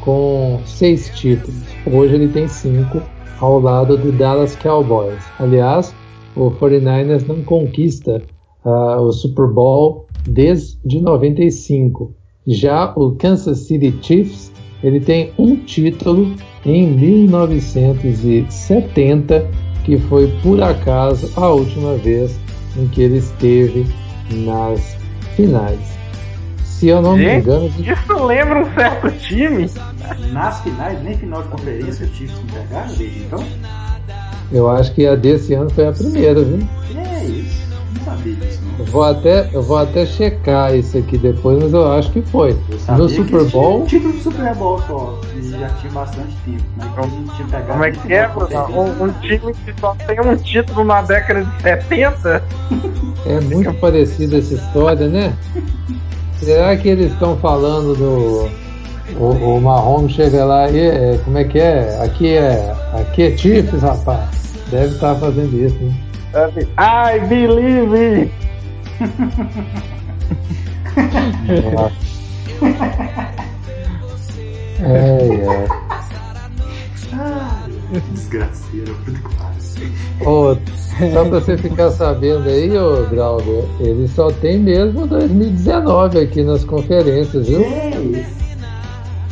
Speaker 2: com seis títulos. Hoje ele tem cinco ao lado do Dallas Cowboys. Aliás, o 49ers não conquista uh, o Super Bowl desde 95. Já o Kansas City Chiefs ele tem um título em 1970, que foi por acaso a última vez em que ele esteve nas finais. Se eu não Gente, me engano.
Speaker 5: Isso lembra um certo time?
Speaker 4: Nas finais, nem final de conferência, não pegaram desde então?
Speaker 2: Eu acho que a desse ano foi a primeira, viu?
Speaker 4: É isso. Não sabia disso, não.
Speaker 2: Eu vou até, eu vou até checar isso aqui depois, mas eu acho que foi. No Super Bowl.
Speaker 4: Um título do Super Bowl só. E já tinha bastante tempo. Mas não tinha pegado.
Speaker 5: Como é que é, Bruno? Um, um time que só tem um título na década de 70?
Speaker 2: É muito parecida essa história, né? Será que eles estão falando do. O, o Mahomes chega lá e é, como é que é? Aqui é. Aqui é Chiefs, rapaz. Deve estar tá fazendo isso, né?
Speaker 5: I believe!
Speaker 2: é, é.
Speaker 4: Desgraceiro,
Speaker 2: oh, Só pra você ficar sabendo aí, ô Grauber, ele só tem mesmo 2019 aqui nas conferências, viu?
Speaker 4: É isso.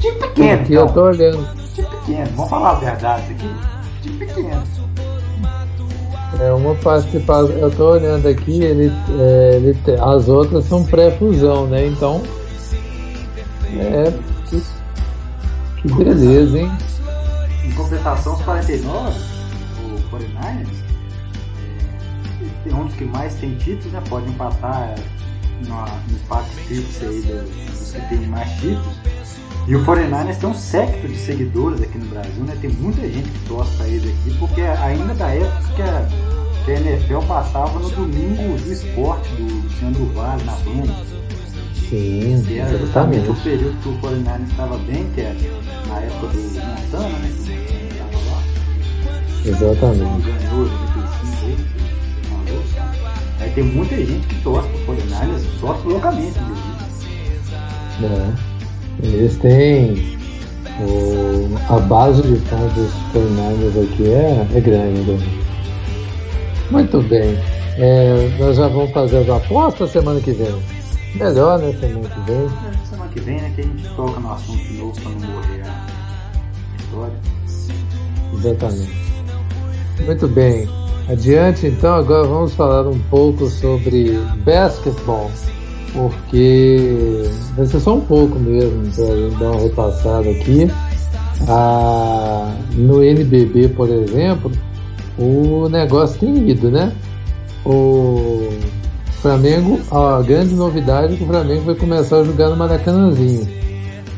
Speaker 4: Time pequeno.
Speaker 2: Aqui então. eu tô olhando.
Speaker 4: Time pequeno, vamos falar a verdade aqui. Time pequeno.
Speaker 2: É uma participação. Eu tô olhando aqui, ele, é, ele as outras são pré-fusão, né? Então. É. Que, que beleza, hein?
Speaker 4: Em compensação, os 49, o 49ers, é, um dos que mais tem títulos, né? Pode empatar no empate triplo aí dos que tem mais títulos. E o 49ers tem um séquito de seguidores aqui no Brasil, né? Tem muita gente que torce pra eles aqui, porque ainda da época que a, que a NFL passava no domingo do esporte do Luciano Vale na Band.
Speaker 2: Sim,
Speaker 4: que era justamente o período que o 49ers estava bem, que era é na época do Montana, né? Que estava lá.
Speaker 2: Exatamente.
Speaker 4: Ganhou 95 aí, Aí tem muita gente que torce pro 49ers, torce loucamente, inclusive.
Speaker 2: É. Eles têm o, a base de fãs dos 49 aqui é, é grande. Muito bem. É, nós já vamos fazer as apostas semana que vem. Melhor, né? Semana que vem.
Speaker 4: É, semana que vem, né? Que a gente toca no assunto de novo para não morrer a história.
Speaker 2: Exatamente. Muito bem. Adiante, então, agora vamos falar um pouco sobre basquetebol porque vai ser só um pouco mesmo para dar uma repassada aqui. Ah, no NBB, por exemplo, o negócio tem ido, né? O Flamengo, a grande novidade é que o Flamengo vai começar a jogar no Maracanãzinho,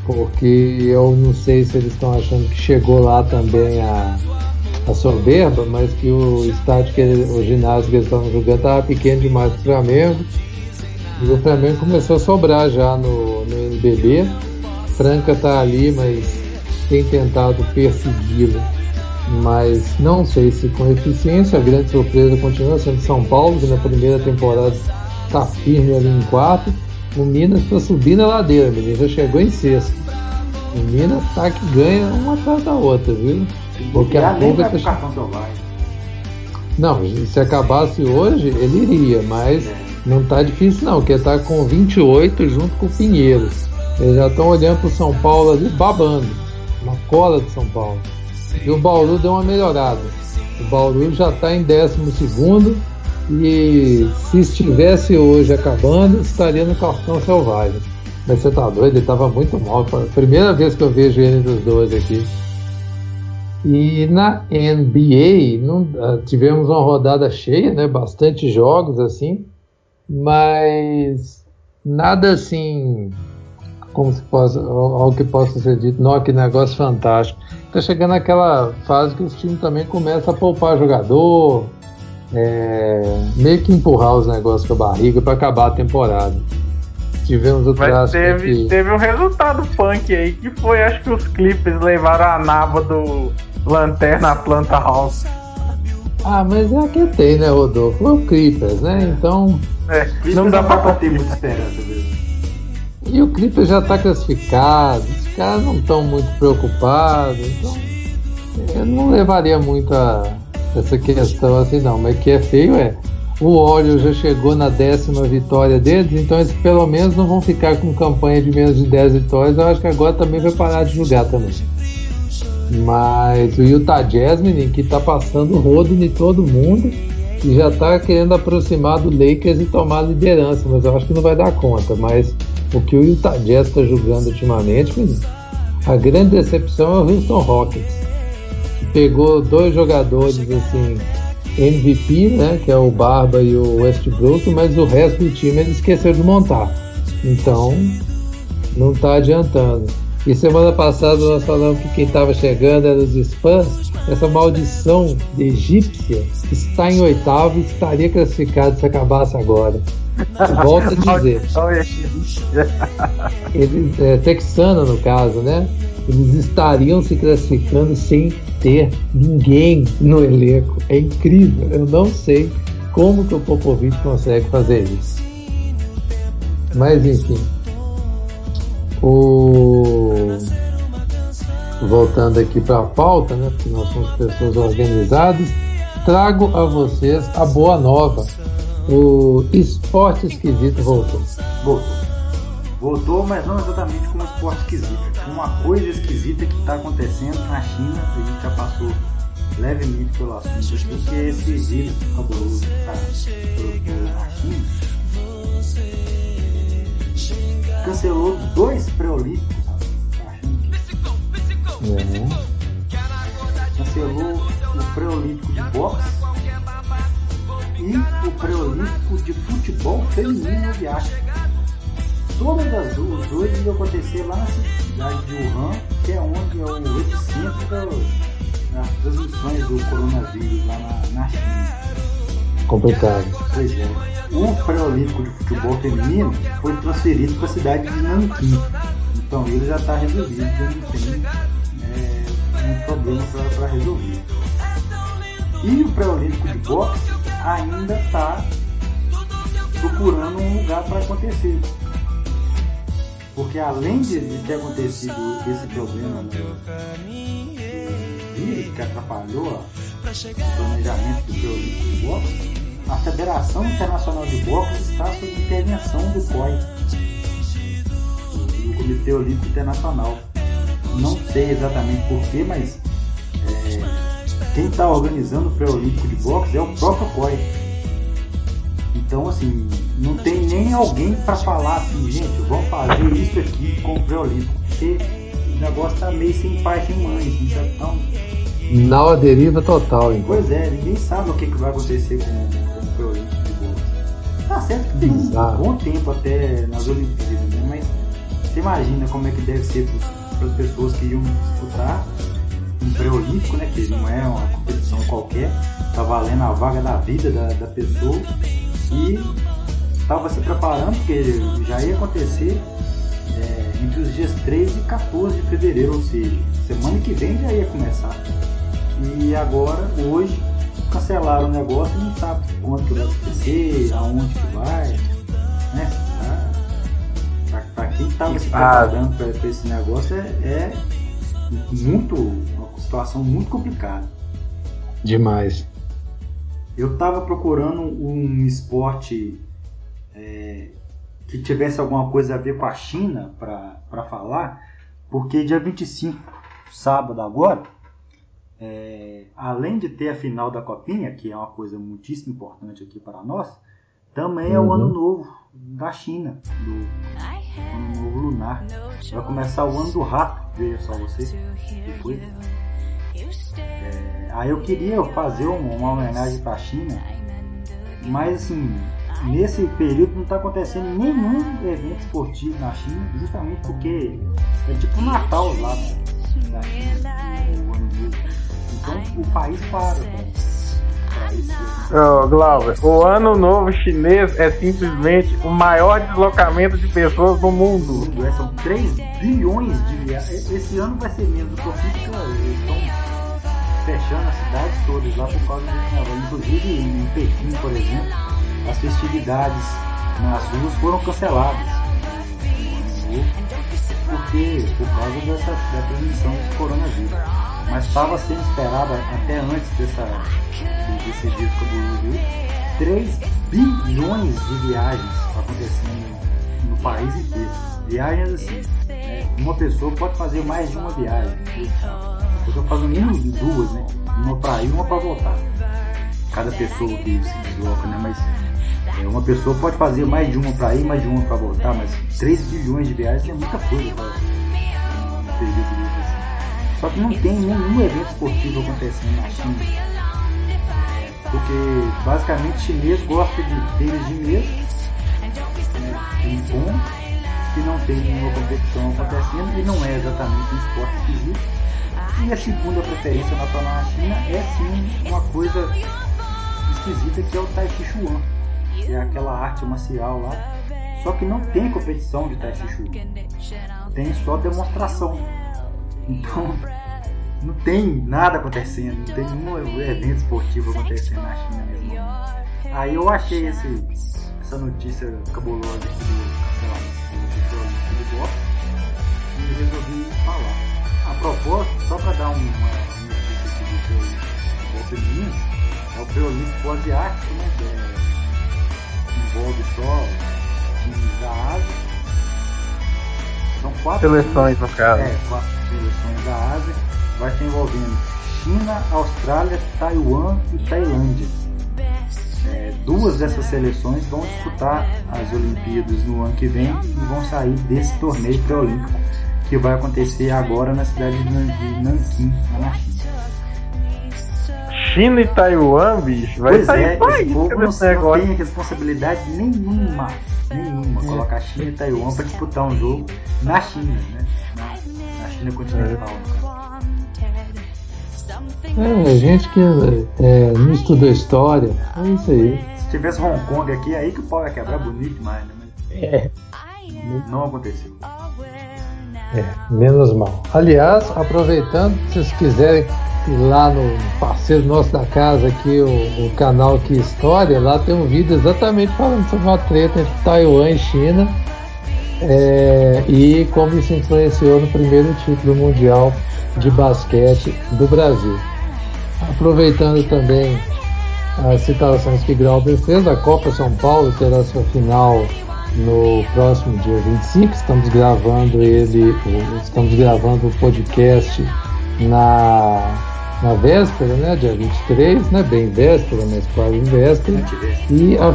Speaker 2: porque eu não sei se eles estão achando que chegou lá também a, a soberba, mas que o estádio, que ele, o ginásio que eles estavam jogando estava pequeno demais para o Flamengo o Flamengo começou a sobrar já no, no NBB. Franca está ali, mas tem tentado persegui-lo. Mas não sei se com eficiência. A grande surpresa continua sendo São Paulo, que na primeira temporada está firme ali em quarto. O Minas está subindo a ladeira, menino. Já chegou em sexto. O Minas tá que ganha uma atrás da outra, viu?
Speaker 4: Porque a pouco tá...
Speaker 2: Não, se acabasse hoje, ele iria, mas. É não tá difícil não, porque tá com 28 junto com o Pinheiros. Eles já estão olhando pro São Paulo ali babando, na cola de São Paulo. E o Bauru deu uma melhorada. O Bauru já está em 12 e se estivesse hoje acabando, estaria no cartão selvagem. Mas você tá doido, ele estava muito mal. Primeira vez que eu vejo ele dos dois aqui. E na NBA não, ah, tivemos uma rodada cheia, né? Bastante jogos assim mas nada assim como se possa, algo que possa ser dito, não, que negócio fantástico. Tá chegando aquela fase que os times também começam a poupar jogador, é, meio que empurrar os negócios com a barriga para acabar a temporada. Tivemos o
Speaker 5: Mas teve, teve um resultado punk aí, que foi, acho que os Clippers levaram a nava do Lanterna Planta House.
Speaker 2: Ah, mas é que tem, né, Rodolfo? Foi o Clippers, né? Então.
Speaker 4: É, não dá pra ter muita esperança mesmo.
Speaker 2: E o Clippers já está classificado, os caras não estão muito preocupados, então eu não levaria muito a essa questão assim não, mas que é feio é o óleo já chegou na décima vitória deles, então eles pelo menos não vão ficar com campanha de menos de 10 vitórias. Eu acho que agora também vai parar de jogar também. Mas o Utah Jazz, menino, que tá passando rodo em todo mundo e já tá querendo aproximar do Lakers e tomar a liderança, mas eu acho que não vai dar conta. Mas o que o Utah Jazz está jogando ultimamente, a grande decepção é o Houston Rockets. Que pegou dois jogadores assim MVP, né, que é o Barba e o Westbrook, mas o resto do time ele esqueceu de montar. Então, não está adiantando. E semana passada nós falamos que quem estava chegando era os Spurs. Essa maldição egípcia está em oitavo e estaria classificado se acabasse agora. Volto a dizer. Eles, é, texano no caso, né? Eles estariam se classificando sem ter ninguém no elenco. É incrível. Eu não sei como que o Popovich consegue fazer isso. Mas enfim. O... Voltando aqui para a pauta, né? Porque nós somos pessoas organizadas. Trago a vocês a boa nova. O esporte esquisito voltou.
Speaker 4: Voltou. Voltou, mas não exatamente como um esporte esquisito. Uma coisa esquisita que está acontecendo na China, a gente já passou levemente pelo assunto aqui, que é esse vírus cabuloso que está na China. Cancelou dois pré-olímpicos.
Speaker 2: Uhum.
Speaker 4: Cancelou o pré-olímpico de boxe e o pré-olímpico de futebol feminino asiático todas as os dois iam acontecer lá na cidade de Wuhan, que é onde é o epicentro das transmissões do coronavírus lá na, na China.
Speaker 2: Complicado.
Speaker 4: Pois é. O pré-olímpico de futebol feminino foi transferido para a cidade de Nanquim. Então ele já está resolvido, já não tem é, um problema para resolver. E o pré-olímpico de boxe ainda está procurando um lugar para acontecer. Porque além de, ter acontecido esse problema no vírus que atrapalhou o planejamento do Olímpico de Boxe, a Federação Internacional de Boxe está sob intervenção do COI, do Comitê Olímpico Internacional. Não sei exatamente porquê, mas é, quem está organizando o pré-olímpico de boxe é o próprio COI. Então, assim, não tem nem alguém para falar assim, gente, vamos fazer isso aqui com o pré-olímpico, porque o negócio tá meio sem pai sem mãe, assim, tá tão.
Speaker 2: Na deriva total, então.
Speaker 4: Pois é, ninguém sabe o que, que vai acontecer com, com o pré-olímpico de boxe. Tá certo que tem um bom tempo até nas Olimpíadas, né? Mas você imagina como é que deve ser para as pessoas que iam disputar um pré-olímpico, né? Que não é uma competição qualquer, tá valendo a vaga da vida da, da pessoa e estava se preparando, porque já ia acontecer é, entre os dias 13 e 14 de fevereiro, ou seja, semana que vem já ia começar. E agora, hoje, cancelaram o negócio e não sabe quanto vai acontecer, aonde que vai, né? Para quem estava se preparando para esse negócio é, é muito uma situação muito complicada.
Speaker 2: Demais.
Speaker 4: Eu estava procurando um esporte é, que tivesse alguma coisa a ver com a China para falar, porque dia 25, sábado agora, é, além de ter a final da Copinha, que é uma coisa muitíssimo importante aqui para nós, também é o ano uhum. novo da China, do ano novo lunar. Vai começar o ano do rato, veja só você. Que foi. É, aí eu queria fazer uma, uma homenagem para a China, mas assim, nesse período não está acontecendo nenhum evento esportivo na China, justamente porque é tipo Natal lá na China, o ano novo. Então o país para
Speaker 5: Oh, Glauber, o ano novo chinês é simplesmente o maior deslocamento de pessoas do mundo.
Speaker 4: É, são 3 bilhões de viagens. Esse ano vai ser menos, porque eles estão fechando as cidades todas lá por causa do carnaval. Inclusive em Pequim, por exemplo, as festividades nas ruas foram canceladas. Porque, por causa dessa, da transmissão desse coronavírus. Mas estava sendo esperada até antes dessa, desse dia cabuloso 3 bilhões de viagens acontecendo no país inteiro. Viagens assim. Né? Uma pessoa pode fazer mais de uma viagem. Eu estou fazendo nem duas, né? Uma para ir uma para voltar. Cada pessoa que se desloca, né? Mas é, uma pessoa pode fazer mais de uma para ir, mais de uma para voltar, mas 3 bilhões de viagens é muita coisa para um período. Só que não tem nenhum evento esportivo acontecendo na China. É, porque basicamente chinês gosta de tênis de mesa, um bom, que não tem nenhuma competição acontecendo e não é exatamente um esporte esquisito e a segunda preferência nacional na China é sim uma coisa esquisita que é o Tai Chi Chuan, que é aquela arte marcial lá. Só que não tem competição de Tai Chi Chuan, tem só demonstração. Então não tem nada acontecendo, não tem nenhum evento esportivo acontecendo na China mesmo. Aí eu achei esse, essa notícia cabulosa aqui do cancelamento do boxe e resolvi falar. A propósito, só para dar uma, uma notícia aqui do Golpe Minas, é o Preolímpico Asiático, né? Que é, envolve só times da Ásia. São quatro
Speaker 5: seleções no caso.
Speaker 4: É, quatro seleções da Ásia. Vai estar envolvendo China, Austrália, Taiwan e Tailândia. É, duas dessas seleções vão disputar as Olimpíadas no ano que vem e vão sair desse torneio pré-olímpico que vai acontecer agora na cidade de Nanquim, lá na China.
Speaker 5: China e Taiwan, bicho, vai
Speaker 4: pois
Speaker 5: sair
Speaker 4: é, país esse povo não, não tem responsabilidade nenhuma, nenhuma, é. colocar China e Taiwan para disputar um jogo na China, né? Na, na China continental,
Speaker 2: é, gente que é, não estudou história, é isso aí.
Speaker 4: Se tivesse Hong Kong aqui, aí que o pau ia quebrar bonito demais, né? É. Não aconteceu.
Speaker 2: É, menos mal. Aliás, aproveitando, se vocês quiserem ir lá no parceiro nosso da casa aqui, o, o canal Que História, lá tem um vídeo exatamente falando sobre uma treta entre Taiwan e China é, e como isso influenciou no primeiro título mundial de basquete do Brasil. Aproveitando também as citações que Grauber fez, a Copa São Paulo terá sua final no próximo dia 25. Estamos gravando ele, estamos gravando o podcast na, na véspera, né? Dia 23, né? Bem véspera, mas quase véspera. E a,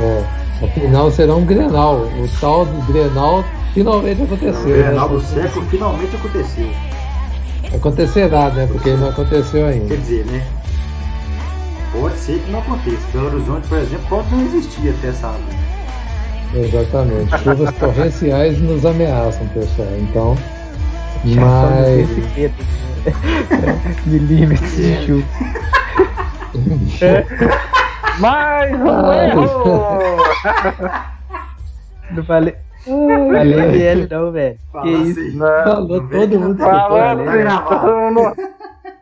Speaker 2: é, a final será um Grenal. O tal do Grenal finalmente aconteceu. O
Speaker 4: Grenal né? do século finalmente aconteceu.
Speaker 2: Acontecerá, né? Porque não aconteceu ainda.
Speaker 4: Quer dizer, né? Pode ser que não aconteça. Belo Horizonte, por exemplo, pode não existir até sábado. Né?
Speaker 2: Exatamente. Chuvas torrenciais nos ameaçam, pessoal. Então, mas.
Speaker 3: Milímetros de chuva.
Speaker 5: Mais um erro!
Speaker 3: Não falei. Falei ele não, velho. Que isso?
Speaker 2: Assim. Falou todo mundo.
Speaker 5: Falou assim,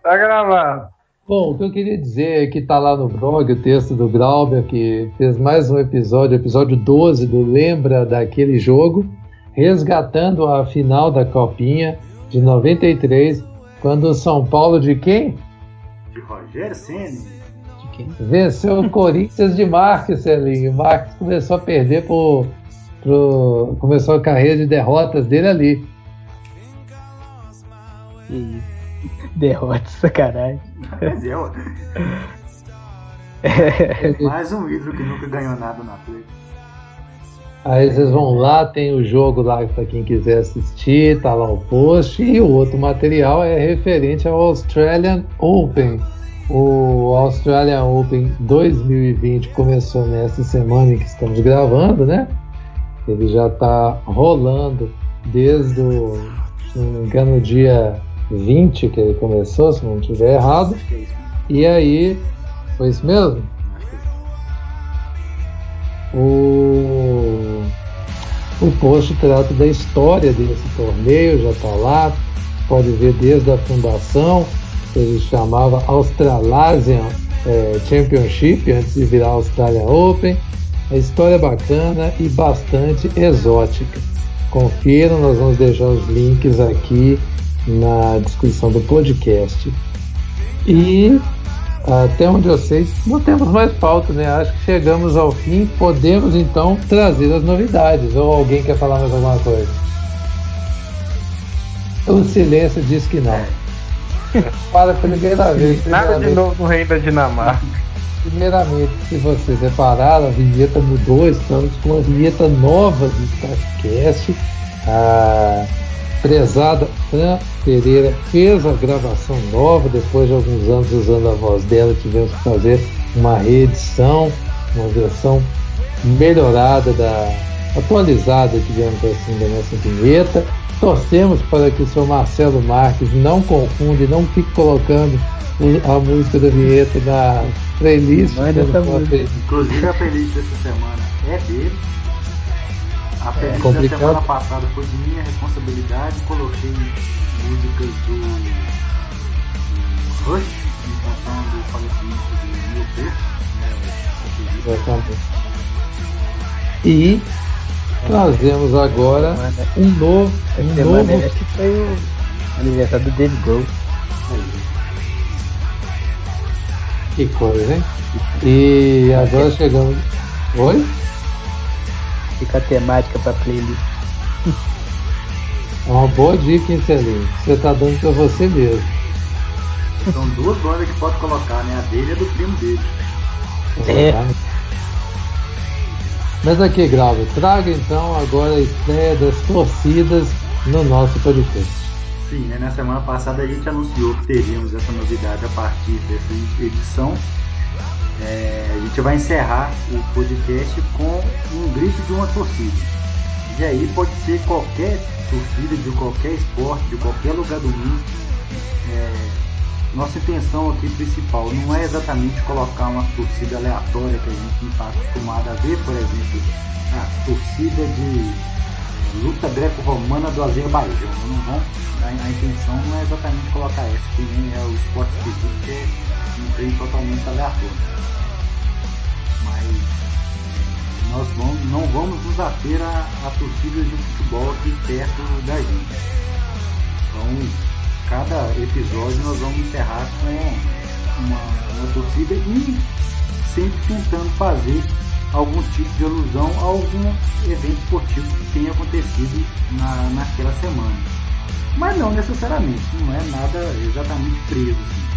Speaker 5: Tá gravado.
Speaker 2: Bom, o que eu queria dizer é que está lá no blog o texto do Glauber, que fez mais um episódio, episódio 12 do Lembra daquele jogo, resgatando a final da Copinha de 93, quando o São Paulo de quem?
Speaker 4: De Rogério Senna.
Speaker 2: Venceu o Corinthians de Marques, Celinho. Marques começou a perder por, pro, começou a carreira de derrotas dele ali.
Speaker 3: isso. Derrota, sacanagem. Mas é,
Speaker 4: é. Mais um ídolo que nunca ganhou nada na Play.
Speaker 2: Aí vocês vão lá, tem o jogo lá para quem quiser assistir, tá lá o post. E o outro material é referente ao Australian Open, O Australian Open 2020 começou nessa semana em que estamos gravando, né? Ele já está rolando desde o, se não me engano, dia 20 que ele começou, se não estiver errado. E aí, foi isso mesmo? O, o post trata da história desse torneio, já está lá, pode ver desde a fundação, ele chamava Australasian é, Championship, antes de virar Australia Open. A história é bacana e bastante exótica. Confiram, nós vamos deixar os links aqui na descrição do podcast. E até onde eu sei, não temos mais pauta, né? Acho que chegamos ao fim. Podemos então trazer as novidades. Ou alguém quer falar mais alguma coisa? O silêncio diz que não.
Speaker 5: Para a primeira vez. Nada de novo no Rei da Dinamarca.
Speaker 2: Primeiramente, se vocês repararam, a vinheta mudou. Estamos com uma vinheta nova do Starcast. A prezada Fran Pereira fez a gravação nova, depois de alguns anos usando a voz dela, tivemos que fazer uma reedição, uma versão melhorada, da, atualizada, digamos assim, da nossa vinheta. Torcemos para que o seu Marcelo Marques não confunda e não fique colocando a música da vinheta na playlist.
Speaker 4: Inclusive a playlist dessa semana é dele. A playlist é, da semana passada foi de minha responsabilidade, coloquei músicas do, do Rush, em função do falecimento do Neil Peart, né,
Speaker 2: E trazemos agora um novo. Um novo...
Speaker 3: Acho que foi o aniversário do Dave Grohl.
Speaker 2: Que coisa, hein? E agora chegamos. Oi?
Speaker 3: Fica a temática pra playlist.
Speaker 2: É uma boa dica, hein, Celinho? Você tá dando pra você mesmo.
Speaker 4: São duas bandas que pode colocar, né? A dele e a do primo dele.
Speaker 2: É. Mas aqui, Grau, traga então agora a estreia das torcidas no nosso podcast.
Speaker 4: Sim, né? na semana passada a gente anunciou que teríamos essa novidade a partir dessa edição é, a gente vai encerrar o podcast com um grito de uma torcida. E aí pode ser qualquer torcida de qualquer esporte, de qualquer lugar do mundo. É, nossa intenção aqui principal não é exatamente colocar uma torcida aleatória que a gente não está acostumado a ver, por exemplo, a torcida de luta greco-romana do Azerbaijão. Não vão, a, a, intenção não é exatamente colocar essa, que nem é o esporte físico, que é um trem totalmente aleatório mas nós vamos, não vamos nos ater a, a torcidas de futebol aqui perto da gente. Então, cada episódio nós vamos encerrar com uma, uma torcida e sempre tentando fazer algum tipo de alusão a algum evento esportivo que tenha acontecido na, naquela semana. Mas não necessariamente, não é nada exatamente preso. Assim.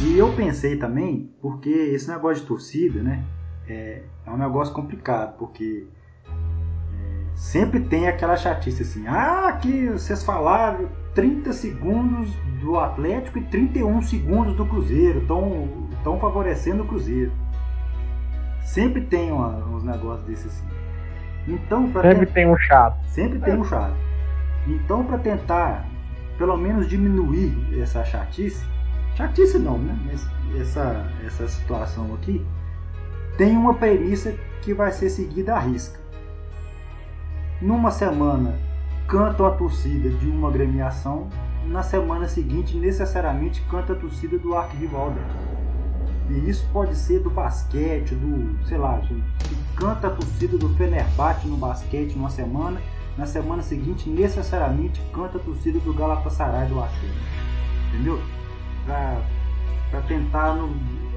Speaker 4: E eu pensei também, porque esse negócio de torcida, né, é, é um negócio complicado, porque é, sempre tem aquela chatice assim, ah, que vocês falaram 30 segundos do Atlético e 31 segundos do Cruzeiro, estão favorecendo o Cruzeiro. Sempre tem uma, uns negócios desses assim. Então,
Speaker 5: sempre tem um chato.
Speaker 4: Sempre tem um chato. Então, para tentar, pelo menos diminuir essa chatice, chatice não, né? Mas essa, essa situação aqui tem uma premissa que vai ser seguida à risca. Numa semana canta a torcida de uma gremiação, na semana seguinte necessariamente canta a torcida do arquirrival dela. E isso pode ser do basquete, do, sei lá, gente, canta a torcida do Fenerbahçe no basquete numa semana, na semana seguinte necessariamente canta a torcida do Galatasaray do Axé. Entendeu? para tentar no,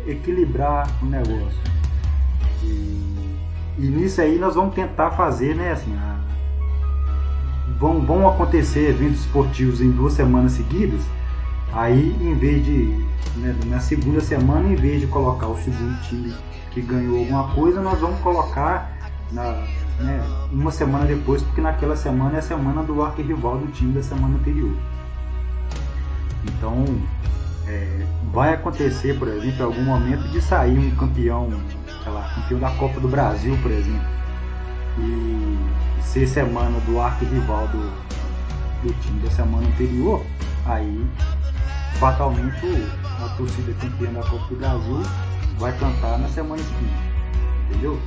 Speaker 4: equilibrar o negócio. E, e, nisso aí nós vamos tentar fazer, né, assim, a, vão, vão acontecer eventos esportivos em duas semanas seguidas, aí em vez de, né, na segunda semana, em vez de colocar o segundo time que ganhou alguma coisa, nós vamos colocar na, né, uma semana depois, porque naquela semana é a semana do arquirrival do time da semana anterior. Então, é, vai acontecer, por exemplo, em algum momento de sair um campeão, sei lá, campeão da Copa do Brasil, por exemplo, e ser semana do arco-rival do, do time da semana anterior, aí fatalmente a torcida campeã da Copa do Brasil vai cantar na semana seguinte, entendeu?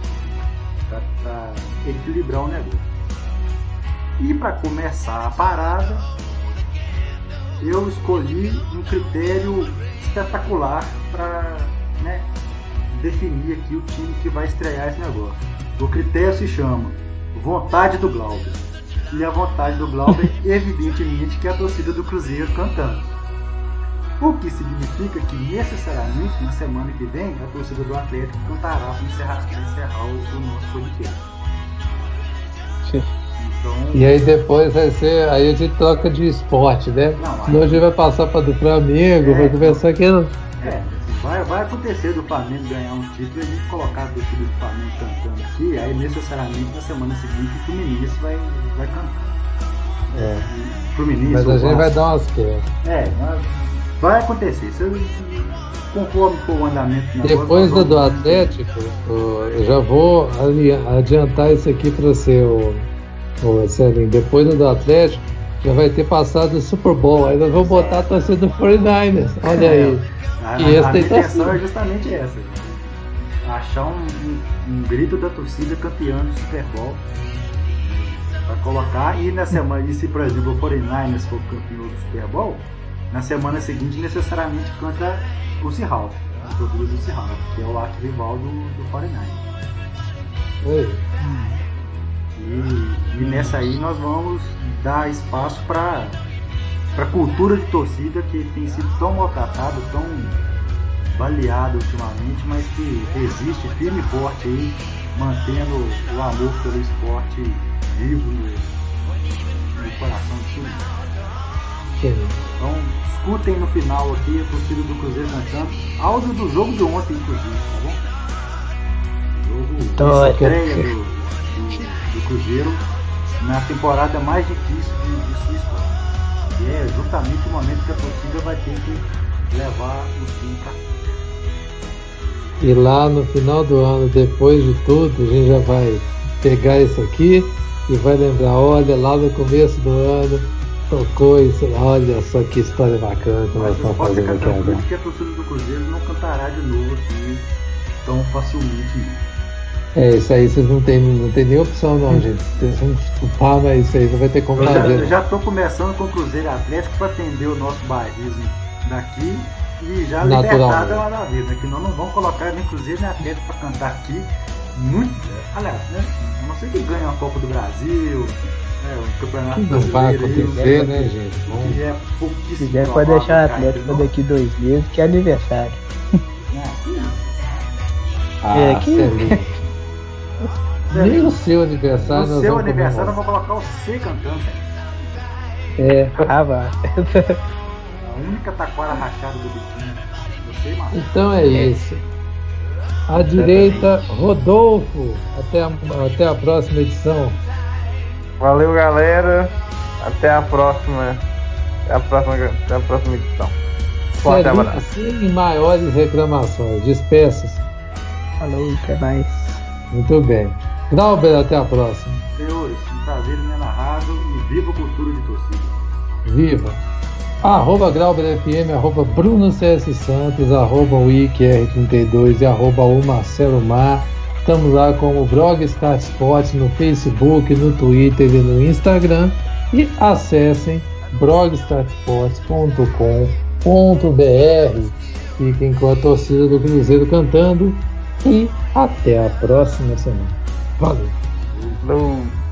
Speaker 4: Para equilibrar o negócio. E para começar a parada, eu escolhi um critério espetacular para né, definir aqui o time que vai estrear esse negócio. O critério se chama vontade do Glauber. E a vontade do Glauber, evidentemente, que é a torcida do Cruzeiro cantando. O que significa que necessariamente na semana que vem a torcida do Atlético cantará para encerrar, encerrar o, o nosso podcast.
Speaker 2: Então... E aí depois vai ser. Aí a gente troca de esporte, né? Não, Senão a gente vai passar para do Flamengo, é, vai começar aqui.
Speaker 4: É, vai, vai acontecer do Flamengo ganhar um título e a gente colocar a torcida do Flamengo cantando aqui, aí necessariamente na semana seguinte o Fluminense vai, vai cantar.
Speaker 2: É. Fluminense. Mas a gente vai dar umas quedas.
Speaker 4: É, vai acontecer. Se eu, conforme for o andamento
Speaker 2: Depois do, do Atlético, eu já vou adiantar isso aqui para ser o Ô, Celinho, depois do Atlético, já vai ter passado o Super Bowl. Aí nós vamos botar a torcida do 49ers. Olha aí.
Speaker 4: A, e a, a minha intenção é justamente essa. Achar um, um, um, grito da torcida campeã do Super Bowl. Pra colocar. E na semana, e se por exemplo o 49ers for campeão do Super Bowl, na semana seguinte necessariamente canta o Seahawks. A torcida do Seahawks, que é o arco-rival do, do 49ers. Oi. E, e nessa aí nós vamos dar espaço para a cultura de torcida que tem sido tão maltratada, tão baleada ultimamente, mas que resiste firme e forte aí, mantendo o amor pelo esporte vivo no, no coração de todo Então, escutem no final aqui a torcida do Cruzeiro cantando. Áudio do jogo de ontem, inclusive, tá bom? Jogo
Speaker 3: então,
Speaker 4: de estreia do, do Cruzeiro na temporada mais difícil de, de sua história. E é justamente o momento que a torcida vai ter que levar o time para
Speaker 2: E lá no final do ano, depois de tudo, a gente já vai pegar isso aqui e vai lembrar, olha, lá no começo do ano tocou isso, olha só que história bacana que nós estamos fazendo aqui agora.
Speaker 4: que a torcida do Cruzeiro não cantará de novo assim tão facilmente.
Speaker 2: É, isso aí vocês não tem, não tem nem opção não, gente. Vocês vão desculpar, mas isso aí não vai ter como
Speaker 4: eu
Speaker 2: fazer.
Speaker 4: Já, já tô começando com o Cruzeiro Atlético para atender o nosso bairrismo daqui e já libertada lá da vida, que nós não vamos colocar nem Cruzeiro nem Atlético para cantar aqui. Muito, aliás, né? A não ser que ganhe a Copa do Brasil, é, o Campeonato
Speaker 2: Não vai acontecer, aí, né, gente? Bom.
Speaker 3: Que é pouquíssimo. Se quiser, pode deixar o Atlético daqui dois meses, que é aniversário.
Speaker 2: Ah, é, aqui. Nem o seu aniversário.
Speaker 4: No seu aniversário eu vou colocar o C cantando.
Speaker 2: É.
Speaker 3: Ah, vai.
Speaker 4: A única taquara rachada do. Você,
Speaker 2: Então é, é isso. À direita, Rodolfo. Até a, até a próxima edição.
Speaker 5: Valeu, galera. Até a próxima. Até a próxima, até a próxima edição.
Speaker 2: Forte abraço. Sem maiores reclamações. Despeças.
Speaker 3: Falou, até mais.
Speaker 2: Muito bem. Glauber, até a próxima.
Speaker 4: Senhores, um prazer inenarrável e viva a cultura de torcida.
Speaker 2: Viva! Arroba Glauber FM, arroba Bruno CS Santos, arroba WikiR32 e arroba o Marcelo Mar. Estamos lá como Blogstar Sport no Facebook, no Twitter e no Instagram. E acessem blogstarsports.com.br. Fiquem com a torcida do Cruzeiro cantando e até a próxima semana. Valeu.
Speaker 6: Não